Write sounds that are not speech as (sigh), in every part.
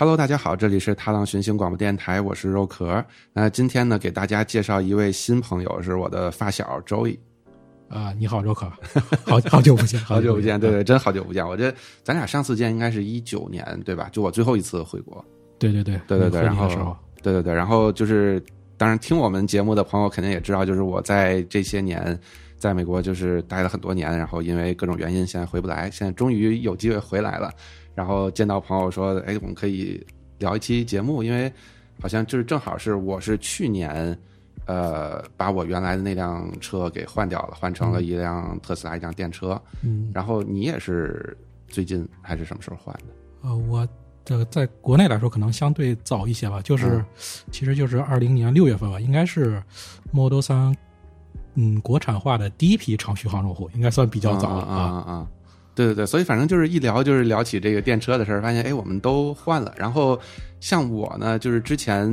Hello，大家好，这里是踏浪寻星广播电台，我是肉壳。那今天呢，给大家介绍一位新朋友，是我的发小 Joey。啊，你好，肉壳，好 (laughs) 好久不见，好久不见，对对，真好久不见。我这咱俩上次见应该是一九年，对吧？就我最后一次回国。对对对对对对，然后对对对，然后就是，当然听我们节目的朋友肯定也知道，就是我在这些年在美国就是待了很多年，然后因为各种原因现在回不来，现在终于有机会回来了。然后见到朋友说，哎，我们可以聊一期节目，因为好像就是正好是我是去年。呃，把我原来的那辆车给换掉了，换成了一辆特斯拉，一辆电车。嗯，然后你也是最近还是什么时候换的？呃，我的在国内来说可能相对早一些吧，就是、嗯其实就是二零年六月份吧，应该是 Model 三嗯国产化的第一批长续航用户，应该算比较早了啊啊啊！对对对，所以反正就是一聊就是聊起这个电车的事儿，发现哎，我们都换了。然后像我呢，就是之前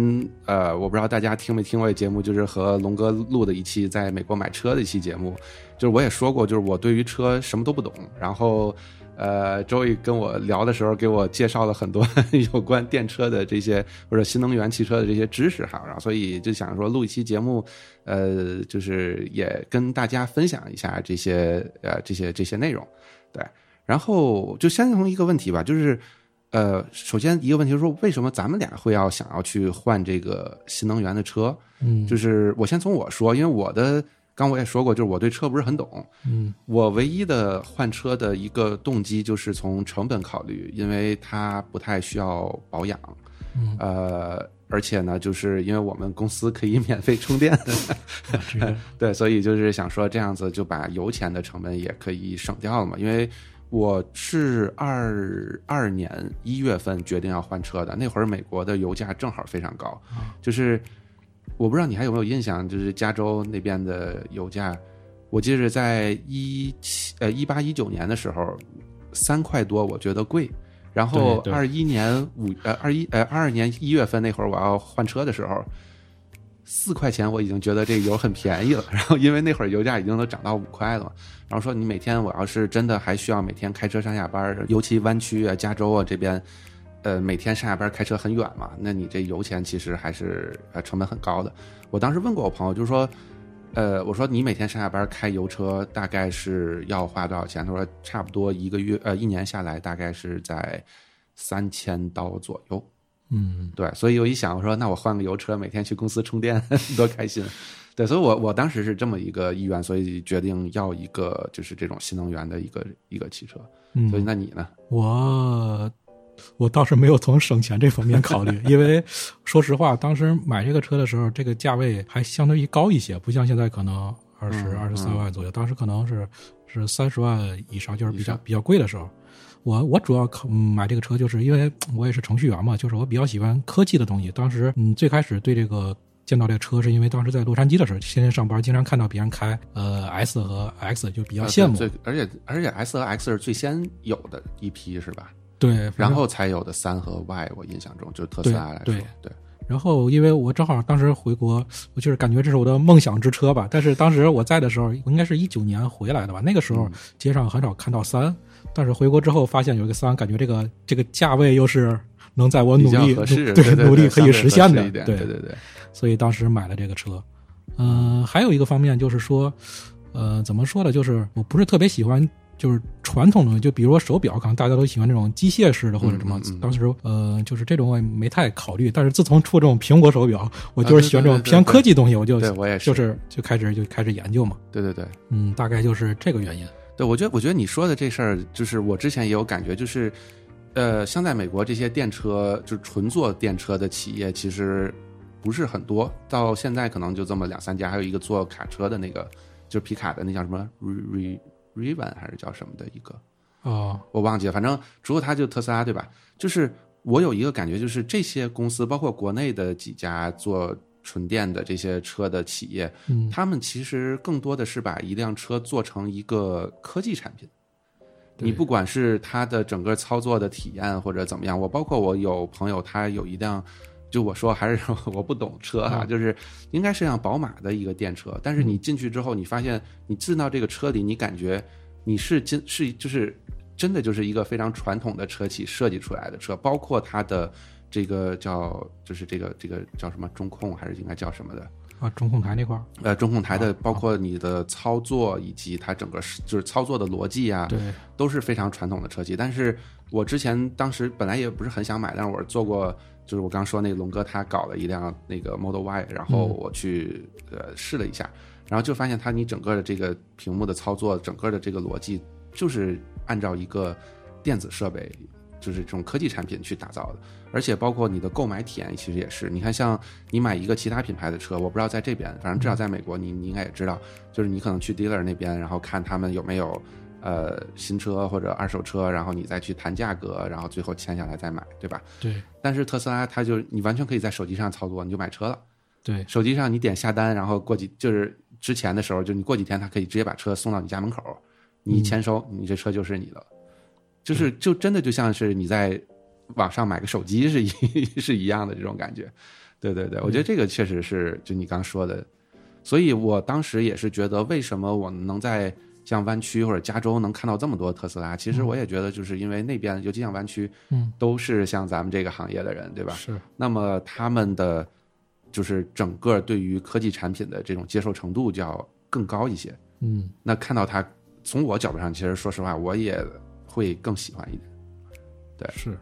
呃，我不知道大家听没听过节目，就是和龙哥录的一期在美国买车的一期节目，就是我也说过，就是我对于车什么都不懂，然后。呃，周易跟我聊的时候，给我介绍了很多有关电车的这些或者新能源汽车的这些知识哈，然后所以就想说录一期节目，呃，就是也跟大家分享一下这些呃这些这些内容，对。然后就先从一个问题吧，就是呃，首先一个问题就是说，为什么咱们俩会要想要去换这个新能源的车？嗯，就是我先从我说，因为我的刚我也说过，就是我对车不是很懂，嗯我唯一的换车的一个动机就是从成本考虑，因为它不太需要保养，嗯呃，而且呢，就是因为我们公司可以免费充电 (laughs) (laughs) 对，所以就是想说这样子就把油钱的成本也可以省掉了嘛。因为我是二二年一月份决定要换车的，那会儿美国的油价正好非常高，就是我不知道你还有没有印象，就是加州那边的油价，我记得在一七呃一八一九年的时候，三块多，我觉得贵。然后二一年五呃二一呃二二年一月份那会儿我要换车的时候，四块钱我已经觉得这个油很便宜了。(laughs) 然后因为那会儿油价已经都涨到五块了嘛，然后说你每天我要是真的还需要每天开车上下班，尤其湾区啊、加州啊这边，呃，每天上下班开车很远嘛，那你这油钱其实还是呃成本很高的。我当时问过我朋友，就是说，呃，我说你每天上下班开油车大概是要花多少钱？他说差不多一个月呃一年下来大概是在三千刀左右。嗯对，所以我一想，我说那我换个油车，每天去公司充电，(laughs) 多开心。对，所以我我当时是这么一个意愿，所以决定要一个就是这种新能源的一个一个汽车。嗯，所以那你呢？我我倒是没有从省钱这方面考虑，因为说实话，当时买这个车的时候，这个价位还相对于高一些，不像现在可能二十嗯二十三万左右，当时可能是是三十万以上，就是比较比较贵的时候。我我主要买这个车，就是因为我也是程序员嘛，就是我比较喜欢科技的东西。当时嗯，最开始对这个见到这个车，是因为当时在洛杉矶的时候，天天上班，经常看到别人开呃 S 和 X，就比较呃羡慕。最而且而且 S 和 X 是最先有的一批是吧？对，然后才有的三和 Y，我印象中就是特斯拉来说，对对然后，因为我正好当时回国，我就是感觉这是我的梦想之车吧。但是当时我在的时候，应该是一九年回来的吧。那个时候街上很少看到三，但是回国之后发现有一个三，感觉这个这个价位又是能在我努力对对努力可以实现的对对对。所以当时买了这个车。嗯、还有一个方面就是说，呃，怎么说呢？就是我不是特别喜欢就是传统的，就比如说手表，可能大家都喜欢这种机械式的或者什么。当时呃，就是这种我也没太考虑。但是自从出这种苹果手表，我就啊是喜欢这种偏科技东西，我就对我也是就是就开始就开始研究嘛。对对对嗯，大概就是这个原因。对，我觉得我觉得你说的这事儿，就是我之前也有感觉，就是呃，像在美国这些电车，就是纯做电车的企业，其实不是很多，到现在可能就这么两三家，还有一个做卡车的那个，就是皮卡的那叫什么 Re Revan 还是叫什么的一个，哦，我忘记了，反正除了它就特斯拉对吧？就是我有一个感觉，就是这些公司，包括国内的几家做纯电的这些车的企业，嗯他们其实更多的是把一辆车做成一个科技产品。你不管是它的整个操作的体验或者怎么样，我包括我有朋友他有一辆，就我说还是 (laughs) 我不懂车哈、嗯就是应该是辆宝马的一个电车，但是你进去之后，你发现你进到这个车里，你感觉你是进是就是真的就是一个非常传统的车企设计出来的车，包括它的这个叫就是这个这个叫什么中控还是应该叫什么的？啊，中控台那块儿，呃，中控台的啊包括你的操作以及它整个是就是操作的逻辑啊，对，都是非常传统的车企。但是我之前当时本来也不是很想买，但是我做过，就是我刚说那个龙哥他搞了一辆那个 Model Y，然后我去、呃试了一下，然后就发现它你整个的这个屏幕的操作，整个的这个逻辑就是按照一个电子设备。就是这种科技产品去打造的，而且包括你的购买体验，其实也是。你看，像你买一个其他品牌的车，我不知道在这边，反正至少在美国，你你应该也知道，就是你可能去 dealer 那边，然后看他们有没有呃新车或者二手车，然后你再去谈价格，然后最后签下来再买，对吧？对但是特斯拉它就你完全可以在手机上操作，你就买车了。对手机上你点下单，然后过几就是之前的时候，就你过几天，它可以直接把车送到你家门口，你一签收，你这车就是你的了。就是就真的就像是你在网上买个手机是一 (laughs) 是一样的这种感觉。对对对，我觉得这个确实是就你刚说的，所以我当时也是觉得，为什么我能在像湾区或者加州能看到这么多特斯拉？其实我也觉得，就是因为那边，尤其像湾区，嗯，都是像咱们这个行业的人，对吧？是，那么他们的就是整个对于科技产品的这种接受程度就要更高一些。嗯那看到它，从我角度上，其实说实话，我也会更喜欢一点。对是。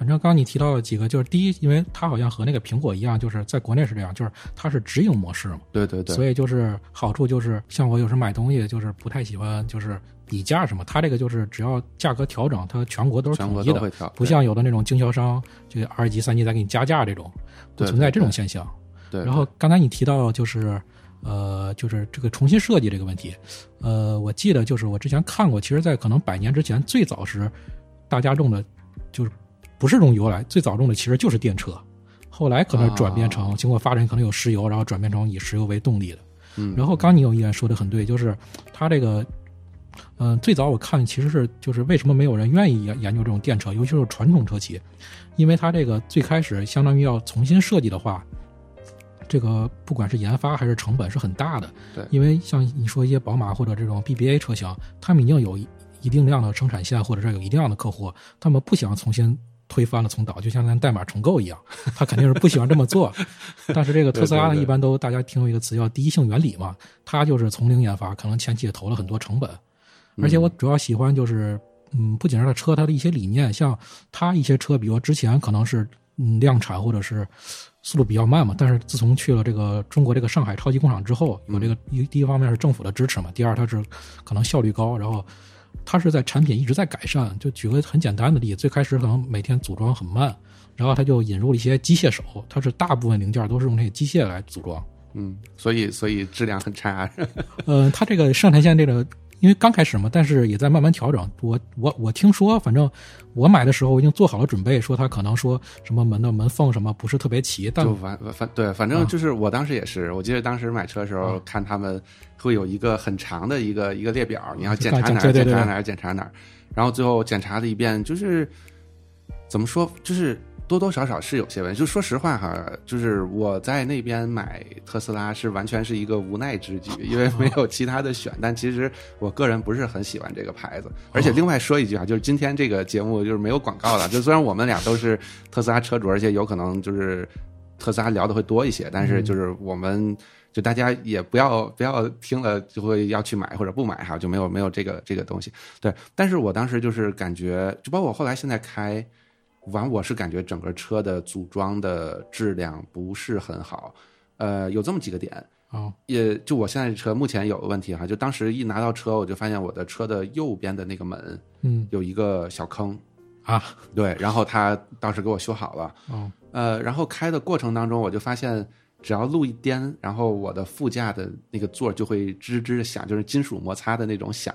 反正刚刚你提到了几个，就是第一，因为它好像和那个苹果一样，就是在国内是这样，就是它是直营模式嘛，对对对，所以就是好处就是，像我有时候买东西就是不太喜欢就是比价什么，它这个就是只要价格调整，它全国都是统一的，不像有的那种经销商这个二级、三级再给你加价这种，不存在这种对现象。对。然后刚才你提到就是，呃，就是这个重新设计这个问题，呃，我记得就是我之前看过，其实，在可能百年之前，最早时大家用的，就是不是用油来，最早用的其实就是电车，后来可能转变成、哦经过发展，可能有石油，然后转变成以石油为动力的。嗯，然后刚你有一点说的很对，就是它这个，嗯、最早我看其实是就是为什么没有人愿意研研究这种电车，尤其是传统车企，因为它这个最开始相当于要重新设计的话，这个不管是研发还是成本是很大的。对因为像你说一些宝马或者这种 BBA 车型，他们已经有一一定量的生产线，或者是有一定量的客户，他们不想重新。推翻了重导，就像咱代码重构一样，(laughs) 他肯定是不喜欢这么做。(laughs) 但是这个特斯拉呢，一般都大家听过一个词叫第一性原理嘛，它就是从零研发，可能前期也投了很多成本。而且我主要喜欢就是，嗯，不仅是它车，它的一些理念，像它一些车，比如之前可能是嗯量产或者是速度比较慢嘛，但是自从去了这个中国这个上海超级工厂之后，有这个一第一方面是政府的支持嘛，第二它是可能效率高，然后它是在产品一直在改善。就举个很简单的例子，最开始可能每天组装很慢，然后它就引入了一些机械手，它是大部分零件都是用这些机械来组装。嗯，所以所以质量很差。(laughs) 呃，它这个上产线这个，因为刚开始嘛，但是也在慢慢调整。我我我听说，反正我买的时候我已经做好了准备，说它可能说什么门的门缝什么不是特别齐，但就反反对，反正啊。就是我当时也是，我记得当时买车的时候啊。看他们会有一个很长的一个一个列表，你要检查哪检查哪儿检查哪儿，然后最后检查了一遍，就是怎么说，就是多多少少是有些问题。就说实话哈，就是我在那边买特斯拉是完全是一个无奈之举，因为没有其他的选。但其实我个人不是很喜欢这个牌子，而且另外说一句啊，就是今天这个节目就是没有广告的，就虽然我们俩都是特斯拉车主，而且有可能就是特斯拉聊的会多一些，但是就是我们。就大家也不要不要听了就会要去买或者不买哈，就没有没有这个这个东西。对，但是我当时就是感觉，就包括我后来现在开完，我是感觉整个车的组装的质量不是很好。呃，有这么几个点，啊也就我现在这车目前有个问题哈，就当时一拿到车，我就发现我的车的右边的那个门嗯有一个小坑，啊 (laughs) 对，然后他当时给我修好了。哦呃，然后开的过程当中，我就发现，只要路一颠，然后我的副驾的那个座就会吱吱的响，就是金属摩擦的那种响。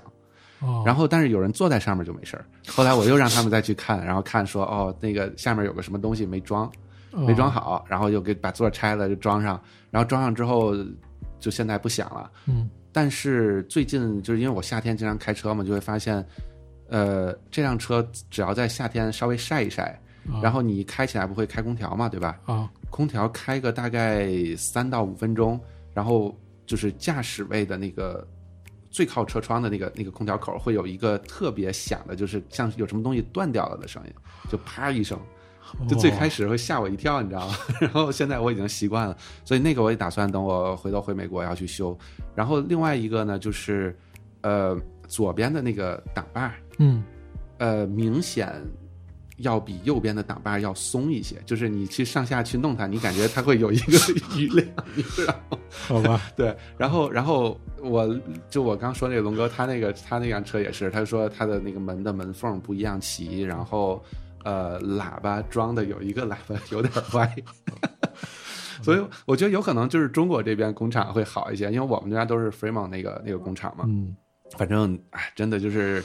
哦，然后，但是有人坐在上面就没事儿。后来我又让他们再去看，然后看说，哦，那个下面有个什么东西没装，没装好，然后又给把座拆了就装上，然后装上之后，就现在不响了。嗯但是最近就是因为我夏天经常开车嘛，就会发现，呃，这辆车只要在夏天稍微晒一晒，啊然后你开起来不会开空调嘛，对吧？啊空调开个大概三到五分钟，然后就是驾驶位的那个最靠车窗的那个那个空调口会有一个特别响的，就是像有什么东西断掉了的声音，就啪一声。就最开始会吓我一跳，你知道吗？(laughs) 然后现在我已经习惯了，所以那个我也打算等我回头回美国要去修。然后另外一个呢，就是呃左边的那个挡把，嗯呃明显要比右边的挡把要松一些，就是你去上下去弄它，你感觉它会有一个余量，你知道吗？(laughs) 好吧，对，然后然后我就我刚说那个龙哥，他那个他那辆车也是，他说他的那个门的门缝不一样齐，然后呃喇叭装的有一个喇叭有点歪，(laughs) 所以我觉得有可能就是中国这边工厂会好一些，因为我们家都是 Fremont 那个那个工厂嘛，嗯反正哎，真的就是。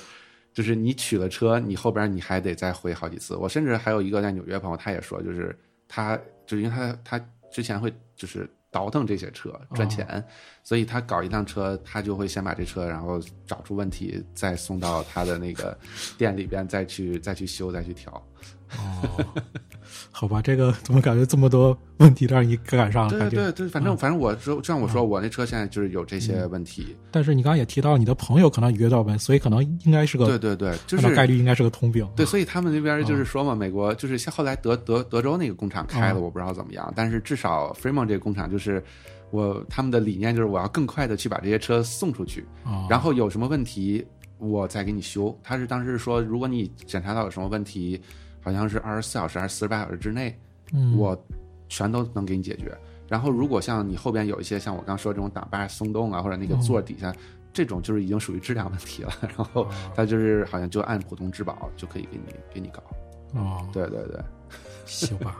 就是你取了车，你后边你还得再回好几次。我甚至还有一个在纽约朋友，他也说，就是他就是因为他他之前会就是倒腾这些车赚钱，所以他搞一趟车，他就会先把这车然后找出问题，再送到他的那个店里边再去再去修再去调。哦，(laughs) 好吧，这个怎么感觉这么多问题让你赶上了？对对对，反正反正我说像我说我那车现在就是有这些问题。但是你刚刚也提到你的朋友可能约到呗，所以可能应该是个对对对，就是概率应该是个通病。对，所以他们那边就是说嘛，美国就是像后来德德德州那个工厂开了，我不知道怎么样，但是至少 Fremont 这个工厂就是我他们的理念就是我要更快的去把这些车送出去，啊，然后有什么问题我再给你修。他是当时说，如果你检查到有什么问题，好像是二十四小时还是四十八小时之内，嗯。我全都能给你解决。然后如果像你后边有一些像我刚说这种挡把松动啊，或者那个座底下。这种就是已经属于质量问题了，(laughs) 然后它就是好像就按普通质保就可以给你给你搞，哦，对对对，行吧。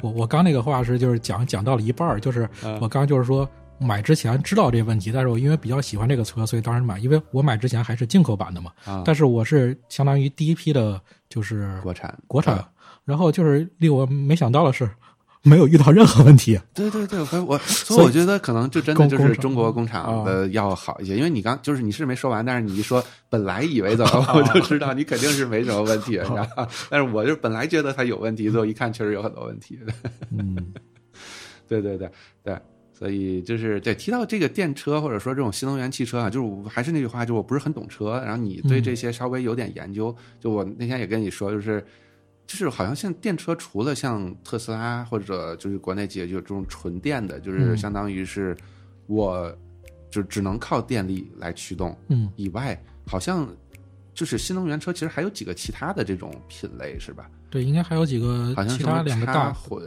我我刚那个话是就是讲讲到了一半儿，就是嗯。我刚就是说买之前知道这个问题，但是我因为比较喜欢这个车，所以当时买，因为我买之前还是进口版的嘛，啊，但是我是相当于第一批的，就是国产国产，然后就是令我没想到的是，没有遇到任何问题。对对对，我我所所以 (laughs) 以我觉得可能就真的就是中国工厂的要好一些，因为你刚就是你是没说完，但是你一说本来以为怎么，(laughs) 我就知道你肯定是没什么问题，你知道吧？但是我就本来觉得它有问题，最后一看确实有很多问题。嗯，对 (laughs) 对对对，所以就是对提到这个电车或者说这种新能源汽车啊，就是我还是那句话，就我不是很懂车，然后你对这些稍微有点研究，就我那天也跟你说，就是就是好像像电车，除了像特斯拉或者就是国内企业就这种纯电的，就是嗯。相当于是我就只能靠电力来驱动嗯，以外，好像就是新能源车其实还有几个其他的这种品类是吧？对，应该还有几个好像其他两个大，混，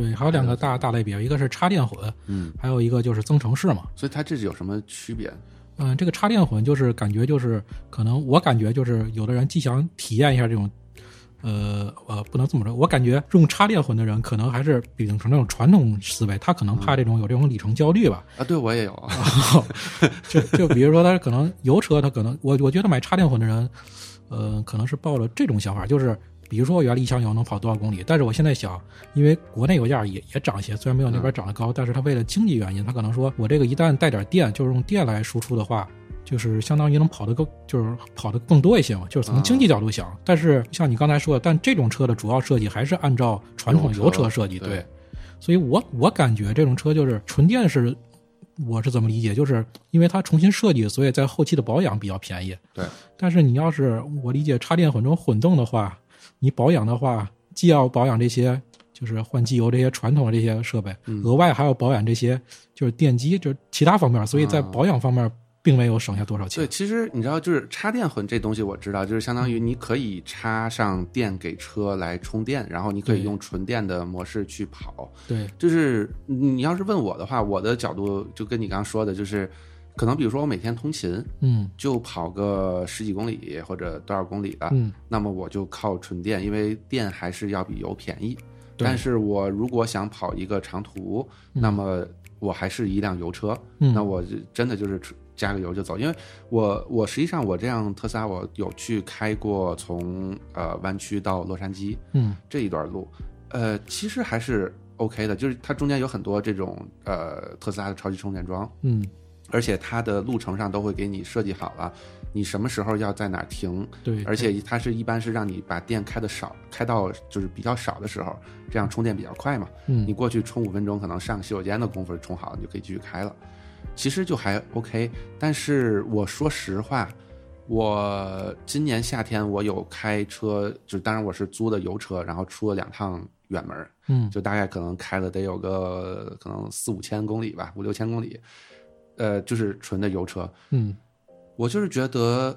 对，还有两个大大类别，一个是插电混，嗯，还有一个就是增程式嘛。所以它这是有什么区别？嗯，这个插电混就是感觉就是可能我感觉就是有的人既想体验一下这种，呃呃，不能这么说，我感觉用插电混的人可能还是秉承那种传统思维，他可能怕这种有这种里程焦虑吧。啊，对我也有啊，(laughs) 就就比如说他可能油车，他可能我我觉得买插电混的人，呃，可能是抱了这种想法，就是比如说我原来一箱油能跑多少公里，但是我现在想，因为国内油价也也涨一些，虽然没有那边涨得高，但是它为了经济原因，它可能说我这个一旦带点电，就是用电来输出的话。就是相当于能跑得更，就是跑得更多一些嘛，就是从经济角度想。但是像你刚才说的，但这种车的主要设计还是按照传统油车设计，对对。所以我我感觉这种车就是纯电是，我是怎么理解？就是因为它重新设计，所以在后期的保养比较便宜。对。但是你要是我理解插电混成混动的话，你保养的话，既要保养这些就是换机油这些传统的这些设备，嗯额外还要保养这些就是电机，就是其他方面，所以在啊保养方面并没有省下多少钱对，。其实你知道，就是插电混这东西我知道，就是相当于你可以插上电给车来充电，然后你可以用纯电的模式去跑。对，就是你要是问我的话，我的角度就跟你刚刚说的，就是可能比如说我每天通勤嗯。就跑个十几公里或者多少公里的，嗯，那么我就靠纯电，因为电还是要比油便宜。但是我如果想跑一个长途，那么我还是一辆油车，嗯。那我就真的就是加个油就走，因为我我实际上我这样特斯拉我有去开过从呃湾区到洛杉矶嗯。这一段路，呃，其实还是 OK 的，就是它中间有很多这种呃特斯拉的超级充电桩，嗯，而且它的路程上都会给你设计好了，你什么时候要在哪儿停，对，而且它是一般是让你把电开的少，开到就是比较少的时候，这样充电比较快嘛。嗯你过去充五分钟，可能上个洗手间的功夫充好，你就可以继续开了。其实就还 OK，但是我说实话，我今年夏天我有开车，就当然我是租的油车，然后出了两趟远门儿，嗯就大概可能开了得有个可能四五千公里吧，五六千公里，呃，就是纯的油车。嗯我就是觉得，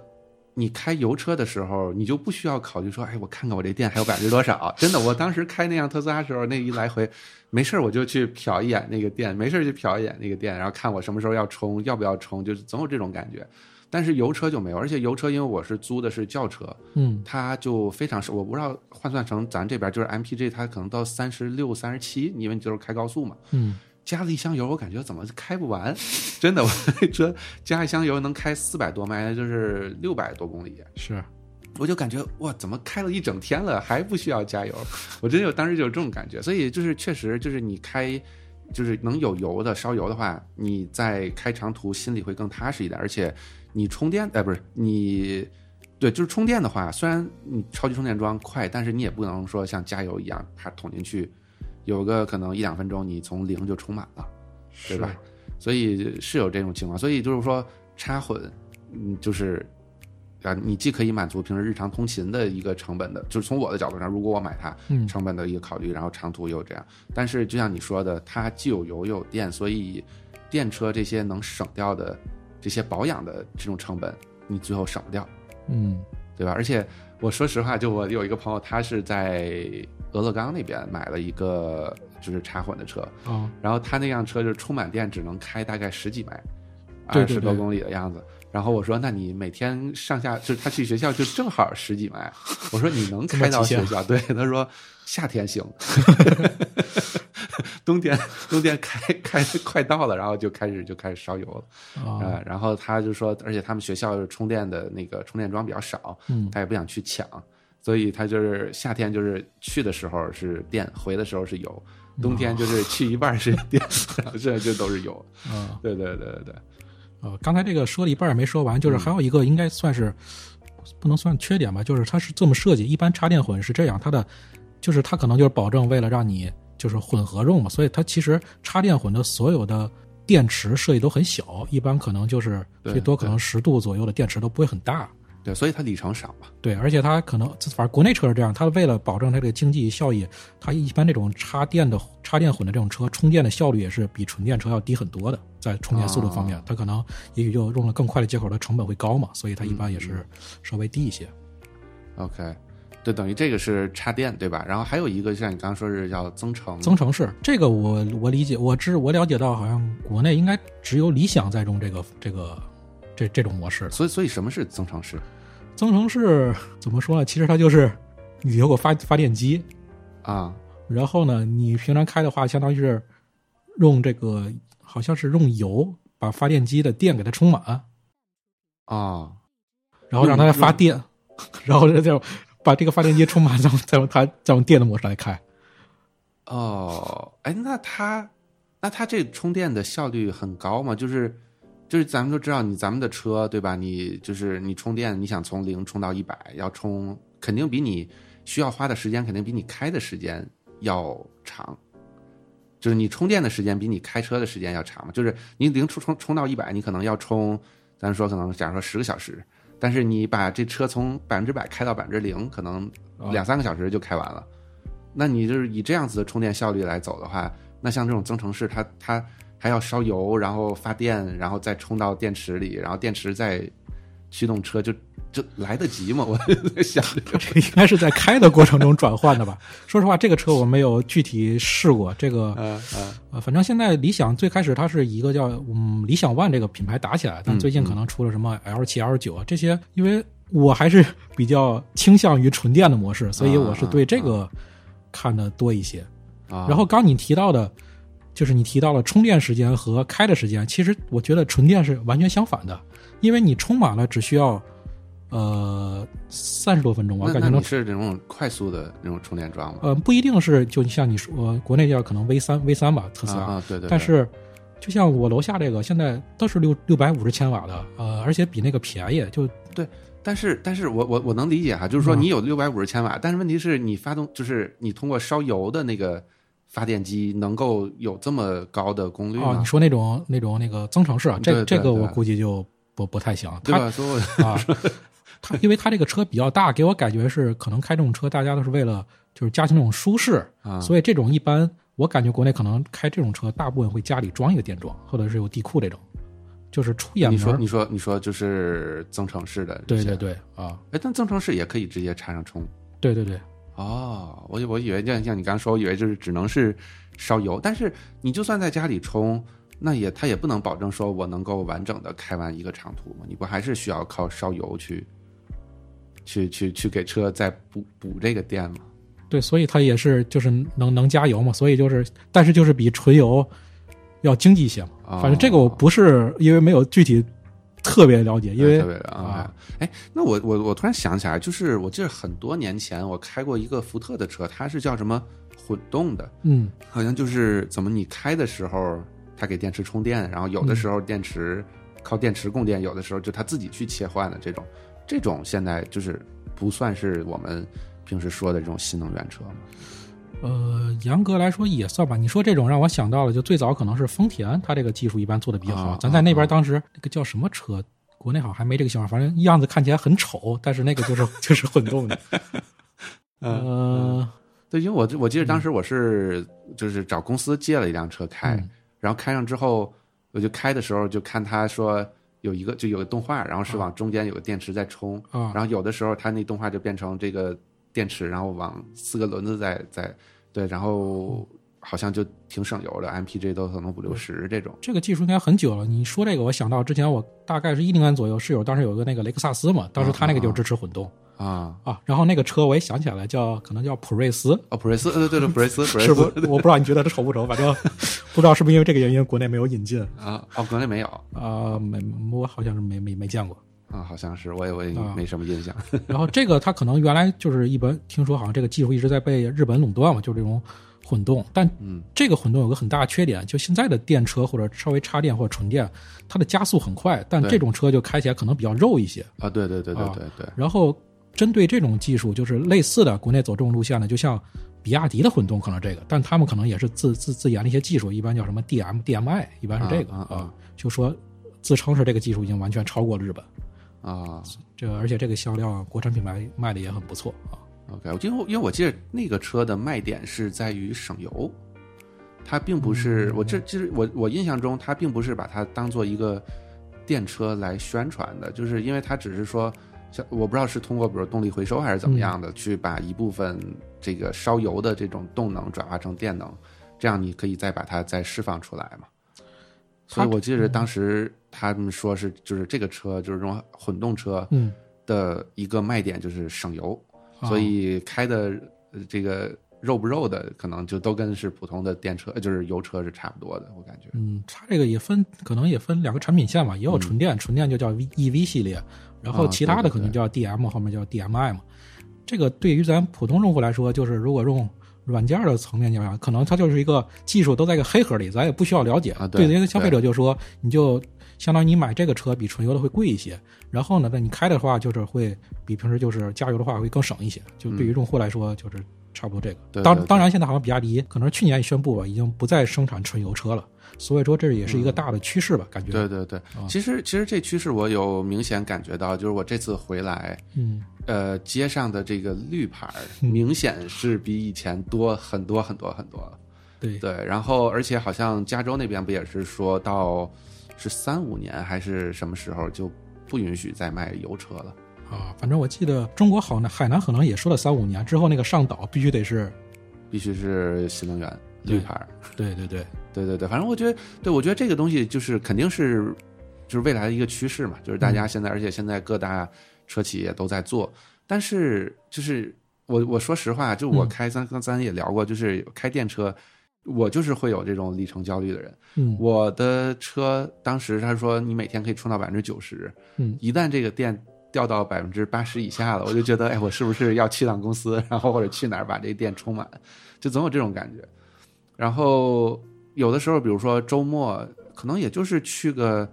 你开油车的时候，你就不需要考虑说，哎，我看看我这电还有百分之多少。真的，我当时开那辆特斯拉时候，那一来回，没事儿我就去瞟一眼那个电，没事儿就瞟一眼那个电，然后看我什么时候要充，要不要充，就是总有这种感觉。但是油车就没有，而且油车因为我是租的是轿车，嗯它就非常少，我不知道换算成咱这边就是 MPG，它可能到三十六、三十七，因为你就是开高速嘛。嗯加了一箱油，我感觉怎么开不完？(laughs) 真的，我那车加一箱油能开四百多迈，那就是六百多公里。是我就感觉哇，怎么开了一整天了还不需要加油？(laughs) 我真有当时就有这种感觉。所以就是确实就是你开，就是能有油的烧油的话，你在开长途心里会更踏实一点。而且你充电，哎，不是你。对，就是充电的话，虽然你超级充电桩快，但是你也不能说像加油一样，它捅进去，有个可能一两分钟，你从零就充满了。对吧？所以是有这种情况，所以就是说插混，嗯，就是啊，你既可以满足平时日常通勤的一个成本的，就是从我的角度上，如果我买它，嗯成本的一个考虑，然后长途也有这样。但是就像你说的，它既有油又有电，所以电车这些能省掉的这些保养的这种成本，你最后省不掉。嗯对吧？而且我说实话，就我有一个朋友，他是在俄勒冈那边买了一个就是插混的车，啊然后他那辆车就是充满电只能开大概十几迈，二十多公里的样子。然后我说：“那你每天上下就是他去学校就正好十几迈。”我说：“你能 (laughs) 开到学校？”对，他说：“夏天行，(laughs) 冬天冬天开开快到了，然后就开始就开始烧油了。啊呃，然后他就说，而且他们学校充电的那个充电桩比较少，嗯他也不想去抢，所以他就是夏天就是去的时候是电，回的时候是油，冬天就是去一半是电，(laughs) 这这都是油。嗯对对对对对，呃，刚才这个说了一半没说完，就是还有一个应该算是不能算缺点吧，就是它是这么设计，一般插电混是这样，它的就是它可能就是保证为了让你就是混合用嘛，所以它其实插电混的所有的电池设计都很小，一般可能就是对最多可能十度左右的电池都不会很大。对，所以它里程少嘛。对，而且它可能，反正国内车是这样，它为了保证它这个经济效益，它一般这种插电的插电混的这种车，充电的效率也是比纯电车要低很多的，在充电速度方面，哦它可能也许就用了更快的接口，它成本会高嘛，所以它一般也嗯是稍微低一些。OK，就等于这个是插电对吧？然后还有一个像你刚刚说是叫增程，增程式这个我我理解，我知我了解到，好像国内应该只有理想在用这个这个这这种模式。所以所以什么是增程式增程式怎么说呢？其实它就是你有个发发电机，啊？然后呢，你平常开的话，相当于是用这个，好像是用油把发电机的电给它充满，啊，然后让它发电，然后再把这个发电机充满，再用再用它再用电的模式来开。哦，哎，那它那它这充电的效率很高吗？就是就是咱们都知道，你咱们的车对吧？你就是你充电，你想从零充到一百，要充肯定比你需要花的时间肯定比你开的时间要长。就是你充电的时间比你开车的时间要长嘛？就是你零充充充到一百，你可能要充，咱说可能假如说十个小时，但是你把这车从百分之百开到百分之零，可能两三个小时就开完了。那你就是以这样子的充电效率来走的话，那像这种增程式，它它还要烧油，然后发电，然后再充到电池里，然后电池再驱动车，就就来得及吗？(laughs) 我在想这个。应该是在开的过程中转换的吧？(laughs) 说实话，这个车我没有具体试过。这个呃，反正现在理想最开始它是一个叫嗯理想 ONE 这个品牌打起来，但最近可能出了什么 L 七、L 九啊这些，因为我还是比较倾向于纯电的模式，所以我是对这个看的多一些。啊，然后刚你提到的，就是你提到了充电时间和开的时间，其实我觉得纯电是完全相反的，因为你充满了只需要呃三十多分钟吧，我感觉能你是这种快速的那种充电桩吗？呃不一定是就像你说、呃国内叫可能 V 三 V 三吧，特斯拉，啊啊，对对，对但是就像我楼下这个现在都是六六百五十千瓦的，呃，而且比那个便宜，就对但是，但是我我我能理解哈，就是说嗯你有六百五十千瓦，但是问题是你发动，就是你通过烧油的那个发电机能够有这么高的功率哦，吗你？说那种那种那个增程式啊，这这个我估计就不不不太行。它对吧？所以啊，(laughs) 它因为它这个车比较大，给我感觉是可能开这种车大家都是为了就是家庭那种舒适，啊所以这种一般我感觉国内可能开这种车大部分会家里装一个电桩，或者是有地库这种，就是出远你说。你说你说就是增程式的，对对，对啊，哎，但增程式也可以直接插上充。对对对，哦，我以我以为像像你刚刚说，我以为就是只能是烧油，但是你就算在家里充，那也它也不能保证说我能够完整的开完一个长途嘛，你不还是需要靠烧油去去去去给车再补补这个电吗？对，所以它也是就是能能加油嘛，所以就是，但是就是比纯油要经济一些嘛。哦反正这个我不是因为没有具体特别了解，因为特别的啊，哎，那我我我突然想起来，就是我记得很多年前我开过一个福特的车，它是叫什么混动的，嗯。好像就是怎么你开的时候，它给电池充电，然后有的时候电池、靠电池供电，有的时候就它自己去切换的这种，这种现在就是不算是我们平时说的这种新能源车嘛？呃，严格来说也算吧。你说这种让我想到了，就最早可能是丰田，它这个技术一般做的比较好。啊咱在那啊边当时那个叫什么车，国内好像还没这个型号，反正样子看起来很丑，但是那个就是就是混动的。(laughs) 呃，对，因为我我记得当时我是就是找公司借了一辆车开，嗯然后开上之后，我就开的时候就看他说有一个就有个动画，然后是往中间有个电池在充，啊然后有的时候它那动画就变成这个电池，然后往四个轮子在在对，然后好像就挺省油的，MPG 都可能五六十这种。这个技术应该很久了。你说这个，我想到之前我大概是一零年左右，室友当时有一个那个雷克萨斯嘛，当时他那个就支持混动啊，啊。然后那个车我也想起来了，叫可能叫普锐斯，哦，普锐斯，呃，对对，普锐斯，普锐是不斯？我不知道你觉得它丑不丑，反正不知道是不是因为这个原因国内没有引进啊，哦，国内没有啊、没我好像是没没没见过。啊，好像是，我也我也啊没什么印象。(laughs) 然后这个它可能原来就是一般听说好像这个技术一直在被日本垄断嘛，就这种混动。但嗯这个混动有个很大的缺点，就现在的电车或者稍微插电或者纯电，它的加速很快，但这种车就开起来可能比较肉一些。啊，对对对对啊对对，然后针对这种技术，就是类似的国内走这种路线的，就像比亚迪的混动可能这个，但他们可能也是自自自研了一些技术，一般叫什么 DM、DMI，一般是这个啊就说自称是这个技术已经完全超过了日本。啊这个而且这个销量，国产品牌卖的也很不错啊。，OK，因为因为我记得那个车的卖点是在于省油，它并不是我这其实我我印象中它并不是把它当做一个电车来宣传的，就是因为它只是说。像我不知道是通过比如动力回收还是怎么样的，去把一部分这个烧油的这种动能转化成电能，这样你可以再把它再释放出来嘛。所以我记得当时他们说是就是这个车就是这种混动车嗯，的一个卖点就是省油，啊所以开的呃这个肉不肉的可能就都跟是普通的电车呃就是油车是差不多的，我感觉。嗯，它这个也分，可能也分两个产品线嘛，也有纯电，纯电就叫 EV 系列，然后其他的可能叫 DM，后面叫 DMI 嘛。这个对于咱普通用户来说，就是如果用软件的层面讲，可能它就是一个技术都在一个黑盒里，咱也不需要了解。啊对对于消费者就说，你就相当于你买这个车比纯油的会贵一些，然后呢，那你开的话就是会比平时就是加油的话会更省一些。就对于用户来说，就是差不多这个。当当然，现在好像比亚迪可能去年也宣布了，已经不再生产纯油车了。所以说这也是一个大的趋势吧，感觉。对对对，其实其实这趋势我有明显感觉到，就是我这次回来，嗯，呃，街上的这个绿牌 (laughs) 明显是比以前多很多很多很多了。对对，然后而且好像加州那边不也是说到是三五年还是什么时候就不允许再卖油车了？啊，反正我记得中国好呢海南可能也说了三五年之后，那个上岛必须得是，必须是新能源绿牌儿。对对对，对对对，反正我觉得，对我觉得这个东西就是肯定是就是未来的一个趋势嘛，就是大家现在，而且现在各大车企也都在做，但是就是我我说实话，就我嗯开咱刚咱也聊过，就是开电车，我就是会有这种里程焦虑的人。嗯我的车当时他说你每天可以充到百分之九十，嗯一旦这个电掉到百分之八十以下了，我就觉得哎，我是不是要去趟公司，(laughs) 然后或者去哪儿把这个电充满，就总有这种感觉。然后有的时候，比如说周末，可能也就是去个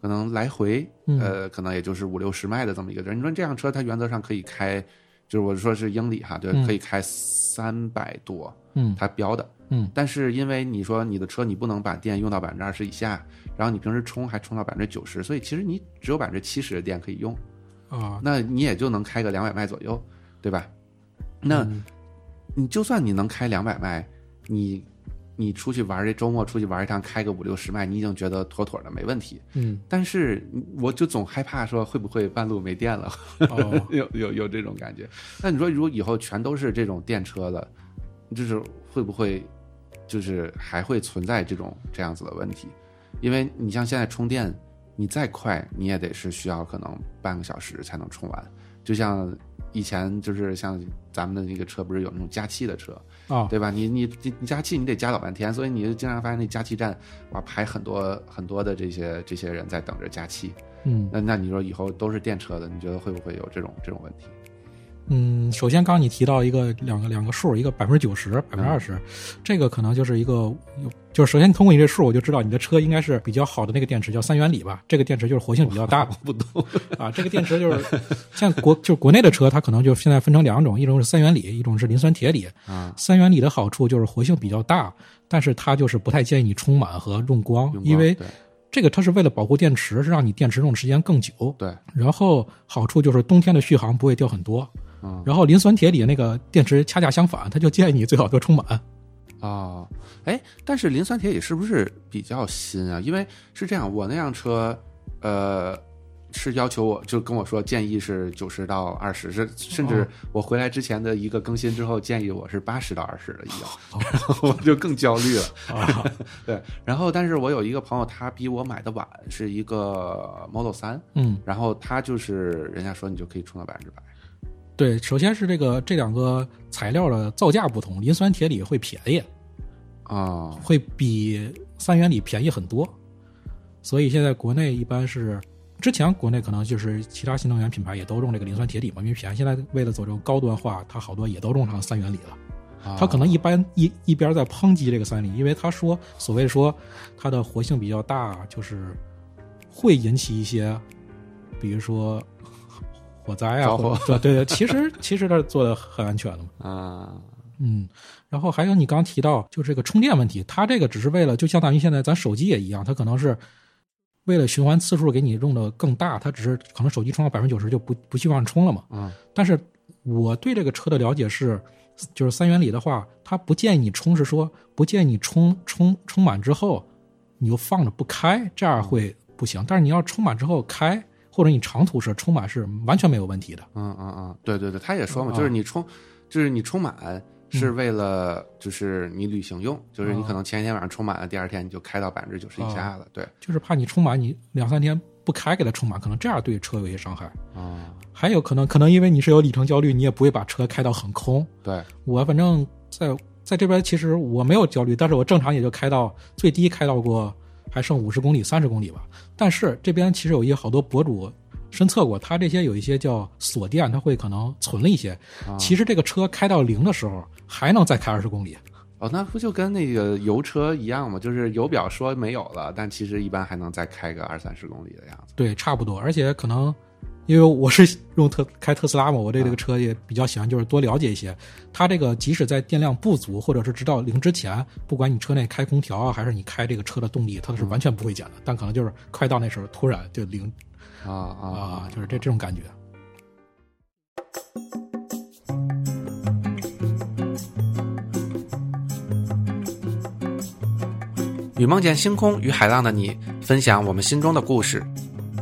可能来回，嗯呃，可能也就是五六十迈的这么一个人。你说这辆车它原则上可以开，就是我说是英里哈，对，嗯可以开三百多，嗯它标的。嗯但是因为你说你的车你不能把电用到百分之二十以下，然后你平时充还充到百分之九十，所以其实你只有百分之七十的电可以用，啊，那你也就能开个两百迈左右，对吧？那嗯你就算你能开两百迈，你你出去玩这周末出去玩一趟，开个五六十迈，你已经觉得妥妥的没问题。嗯但是我就总害怕说会不会半路没电了，哦 (laughs) 有有有这种感觉。那你说如果以后全都是这种电车了，就是会不会就是还会存在这种这样子的问题？因为你像现在充电，你再快你也得是需要可能半个小时才能充完，就像。以前就是像咱们的那个车，不是有那种加气的车，啊对吧？你你你你加气你得加老半天，所以你就经常发现那加气站哇排很多很多的这些这些人在等着加气。嗯那那你说以后都是电车的，你觉得会不会有这种这种问题？嗯，首先刚刚你提到一个两个两个数，一个百分之九十，百分之二十，这个可能就是一个有，就是首先通过你这数，我就知道你的车应该是比较好的那个电池，叫三元锂吧。这个电池就是活性比较大 (laughs) 的不懂啊。这个电池就是 (laughs) 像国就国内的车，它可能就现在分成两种，一种是三元锂，一种是磷酸铁锂。啊，三元锂的好处就是活性比较大，但是它就是不太建议你充满和用光，用光因为这个它是为了保护电池，是让你电池用的时间更久。对，然后好处就是冬天的续航不会掉很多。嗯然后磷酸铁锂那个电池恰恰相反，它就建议你最好都充满。哦，哎，但是磷酸铁锂是不是比较新啊？因为是这样，我那辆车，呃。是要求我就跟我说建议是九十到二十，是甚至哦我回来之前的一个更新之后建议我是八十到二十了已经，哦然后我就更焦虑了。啊，(laughs) 对，然后但是我有一个朋友，他比我买的晚，是一个 Model 三，嗯，然后他就是人家说你就可以充到百分之百。对，首先是这个这两个材料的造价不同，磷酸铁锂会便宜，啊，会比三元锂便宜很多，所以现在国内一般是。之前国内可能就是其他新能源品牌也都用这个磷酸铁锂嘛，因为便宜。现在为了走这种高端化，它好多也都用上三元锂了。啊他可能一般一一边在抨击这个三元锂，因为他说所谓说它的活性比较大，就是会引起一些，比如说火灾啊，火或者对对对，其实其实它做的很安全的嘛。啊，嗯，然后还有你刚刚提到，就这个充电问题，它这个只是为了，就相当于现在咱手机也一样，它可能是为了循环次数给你用的更大，它只是可能手机充到百分之九十就不不希望充了嘛。嗯但是我对这个车的了解是，就是三元锂的话，它不建议你充，是说不建议你充充充满之后你就放着不开，这样会不行。但是你要充满之后开，或者你长途是充满是完全没有问题的。嗯嗯嗯，对对对，他也说嘛，啊就是你充，就是你充满是为了就是你旅行用，就是你可能前一天晚上充满了，第二天你就开到百分之九十以下了，对，就是怕你充满，你两三天不开给它充满，可能这样对车有些伤害。啊，还有可能，可能因为你是有里程焦虑，你也不会把车开到很空。对，我反正在在这边，其实我没有焦虑，但是我正常也就开到最低开到过还剩五十公里、三十公里吧。但是这边其实有一些好多博主深测过，它这些有一些叫锁电，它会可能存了一些。啊其实这个车开到零的时候，还能再开二十公里。哦，那不就跟那个油车一样吗？就是油表说没有了，但其实一般还能再开个二三十公里的样子。对，差不多。而且可能因为我是用特开特斯拉嘛，我对这个车也比较喜欢，就是多了解一些。它这个即使在电量不足或者是直到零之前，不管你车内开空调啊，还是你开这个车的动力，它都是完全不会减的。但可能就是快到那时候突然就零啊啊啊，就是这这种感觉。与梦见星空与海浪的你，分享我们心中的故事。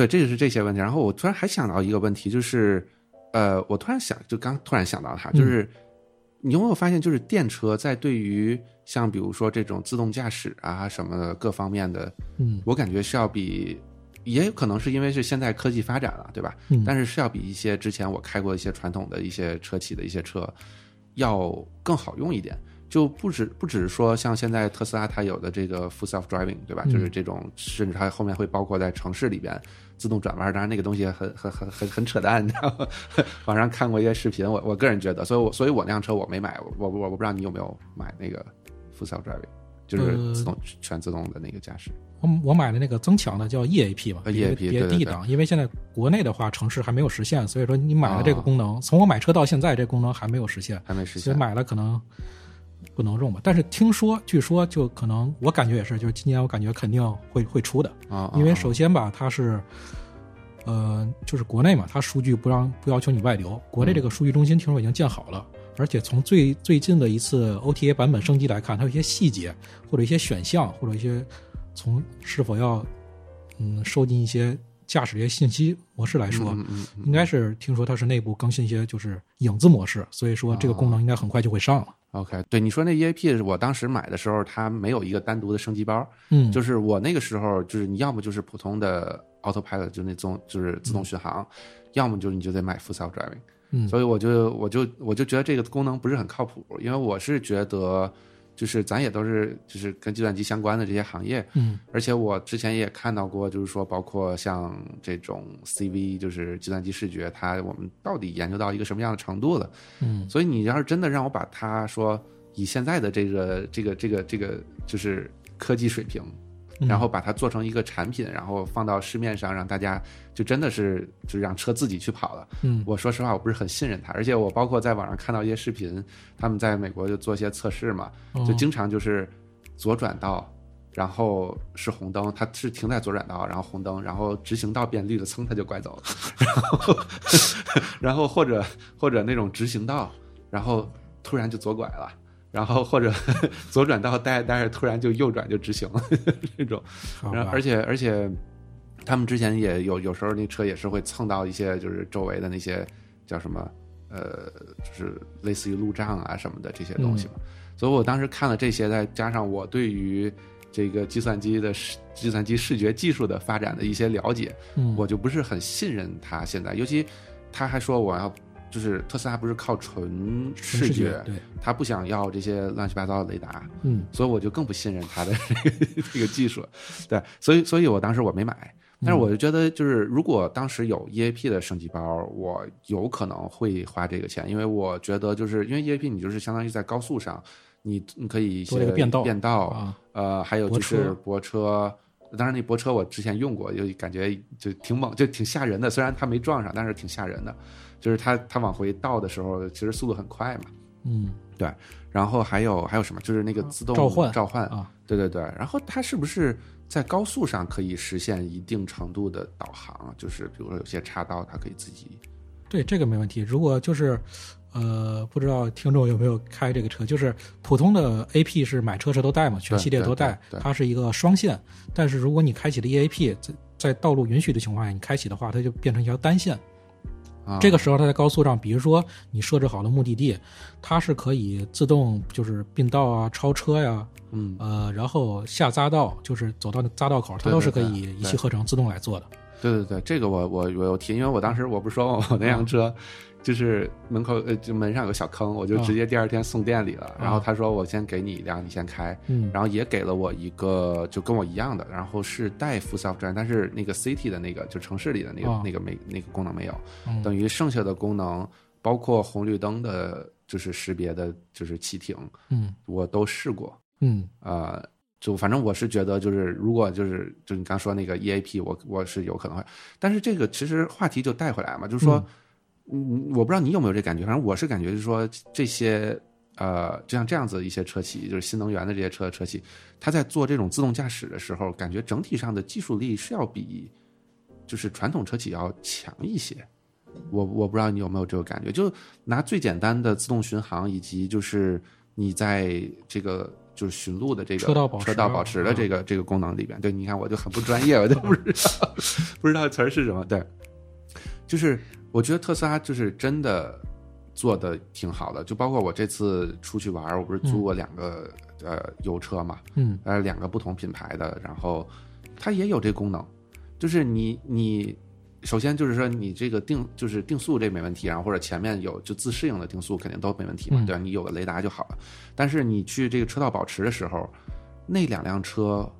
对，这就是这些问题。然后我突然还想到一个问题，就是，呃，我突然想，就刚突然想到它，就是、你有没有发现，就是电车在对于像比如说这种自动驾驶啊什么的各方面的，嗯我感觉是要比也有可能是因为是现在科技发展了，对吧？嗯但是是要比一些之前我开过一些传统的一些车企的一些车要更好用一点。就不止不只是说像现在特斯拉它有的这个 full self driving，对吧？嗯就是这种，甚至它后面会包括在城市里边自动转弯。当然那个东西很很很很很扯淡，你知道吗？(laughs) 网上看过一些视频，我我个人觉得，所以我所以我那辆车我没买，我我我不知道你有没有买那个 full self driving，就是呃自动、全自动的那个驾驶。我我买的那个增强的叫 EAP 嘛呃别 EAP 别 D 对档，因为现在国内的话城市还没有实现，所以说你买了这个哦功能，从我买车到现在这功能还没有实现，还没实现所以，买了可能不能用吧。但是听说，据说就可能我感觉也是，就是今年我感觉肯定会会出的，啊，因为啊首先吧，它是。呃，就是国内嘛，它数据不让不要求你外流，国内这个数据中心听说已经建好了，而且从最最近的一次 OTA 版本升级来看，它有一些细节或者一些选项或者一些从是否要嗯收集一些驾驶这些信息模式来说，嗯嗯嗯应该是听说它是内部更新一些就是影子模式，所以说这个功能应该很快就会上了。OK，对你说那 EAP 是我当时买的时候，它没有一个单独的升级包，嗯，就是我那个时候就是你要么就是普通的 Autopilot，就那种就是自动巡航，要么就是你就得买 Full Self Driving。嗯。所以我就我就我就觉得这个功能不是很靠谱，因为我是觉得就是咱也都是就是跟计算机相关的这些行业，嗯而且我之前也看到过，就是说，包括像这种 CV，就是计算机视觉，它我们到底研究到一个什么样的程度了？嗯所以你要是真的让我把它说以现在的这个这个这个这个就是科技水平，嗯然后把它做成一个产品，然后放到市面上，让大家就真的是就让车自己去跑了。嗯我说实话，我不是很信任它，而且我包括在网上看到一些视频，他们在美国就做一些测试嘛，哦就经常就是左转道，然后是红灯，它是停在左转道，然后红灯，然后直行道变绿了，噌它就拐走了，(laughs) 然后 (laughs) 然后或者或者那种直行道，然后突然就左拐了。然后或者 (laughs) 左转道待着待着，突然就右转就直行了，这种。然后而且而且，他们之前也有有时候那车也是会蹭到一些就是周围的那些叫什么呃，就是类似于路障啊什么的这些东西嘛。所以我当时看了这些，再加上我对于这个计算机的视计算机视觉技术的发展的一些了解，嗯我就不是很信任他现在，尤其他还说我要。就是特斯拉不是靠纯纯视觉，对，他不想要这些乱七八糟的雷达，嗯所以我就更不信任他的这 (laughs) 个这个技术，对，所以所以我当时我没买，但是我就觉得就是如果当时有 EAP 的升级包，我有可能会花这个钱，因为我觉得就是因为 EAP 你就是相当于在高速上，你你可以一些变道，啊，呃，还有就是泊车。当然，那泊车我之前用过，就感觉就挺猛，就挺吓人的。虽然它没撞上，但是挺吓人的。就是它它往回倒的时候，其实速度很快嘛。嗯对然后还有还有什么？就是那个自动召唤召唤啊，对对对。然后它是不是在高速上可以实现一定程度的导航？就是比如说有些岔道，它可以自己对，这个没问题。如果就是，呃，不知道听众有没有开这个车，就是普通的 AP 是买车时都带嘛，全系列都带它是一个双线。但是如果你开启了 EAP，在在道路允许的情况下，你开启的话，它就变成一条单线。啊，这个时候它在高速上，比如说你设置好了目的地，它是可以自动就是并道啊、超车呀、嗯呃，然后下匝道，就是走到匝道口，它都是可以一气呵成自动来做的。对对对，这个我我我有提，因为我当时我不是说我那辆车。就是门口呃，就门上有个小坑，我就啊直接第二天送店里了。然后啊他说我先给你一辆，你先开。嗯。然后也给了我一个就跟我一样的，然后是带 full self drive，但是那个 city 的那个就城市里的那个、哦那个没那个功能没有，嗯。等于剩下的功能包括红绿灯的，就是识别的，就是启停，嗯。我都试过。嗯。呃，就反正我是觉得，就是如果就是就你刚说那个 EAP，我我是有可能会，但是这个其实话题就带回来嘛，就是说，嗯，我不知道你有没有这感觉，反正我是感觉就是说这些呃，就像这样子一些车企，就是新能源的这些车车企，它在做这种自动驾驶的时候，感觉整体上的技术力是要比就是传统车企要强一些。我我不知道你有没有这个感觉，就拿最简单的自动巡航，以及就是你在这个就是寻路的这个车道保持车道保持的这个、这个功能里边，对，你看我就很不专业，我就不知道 (laughs) 不知道词儿是什么。对，就是我觉得特斯拉就是真的做的挺好的，就包括我这次出去玩儿，我不是租过两个、呃油车嘛，嗯呃两个不同品牌的，然后它也有这功能。就是你你首先就是说你这个定就是定速这没问题，然后或者前面有就自适应的定速肯定都没问题嘛，嗯对吧？你有个雷达就好了。但是你去这个车道保持的时候，那两辆车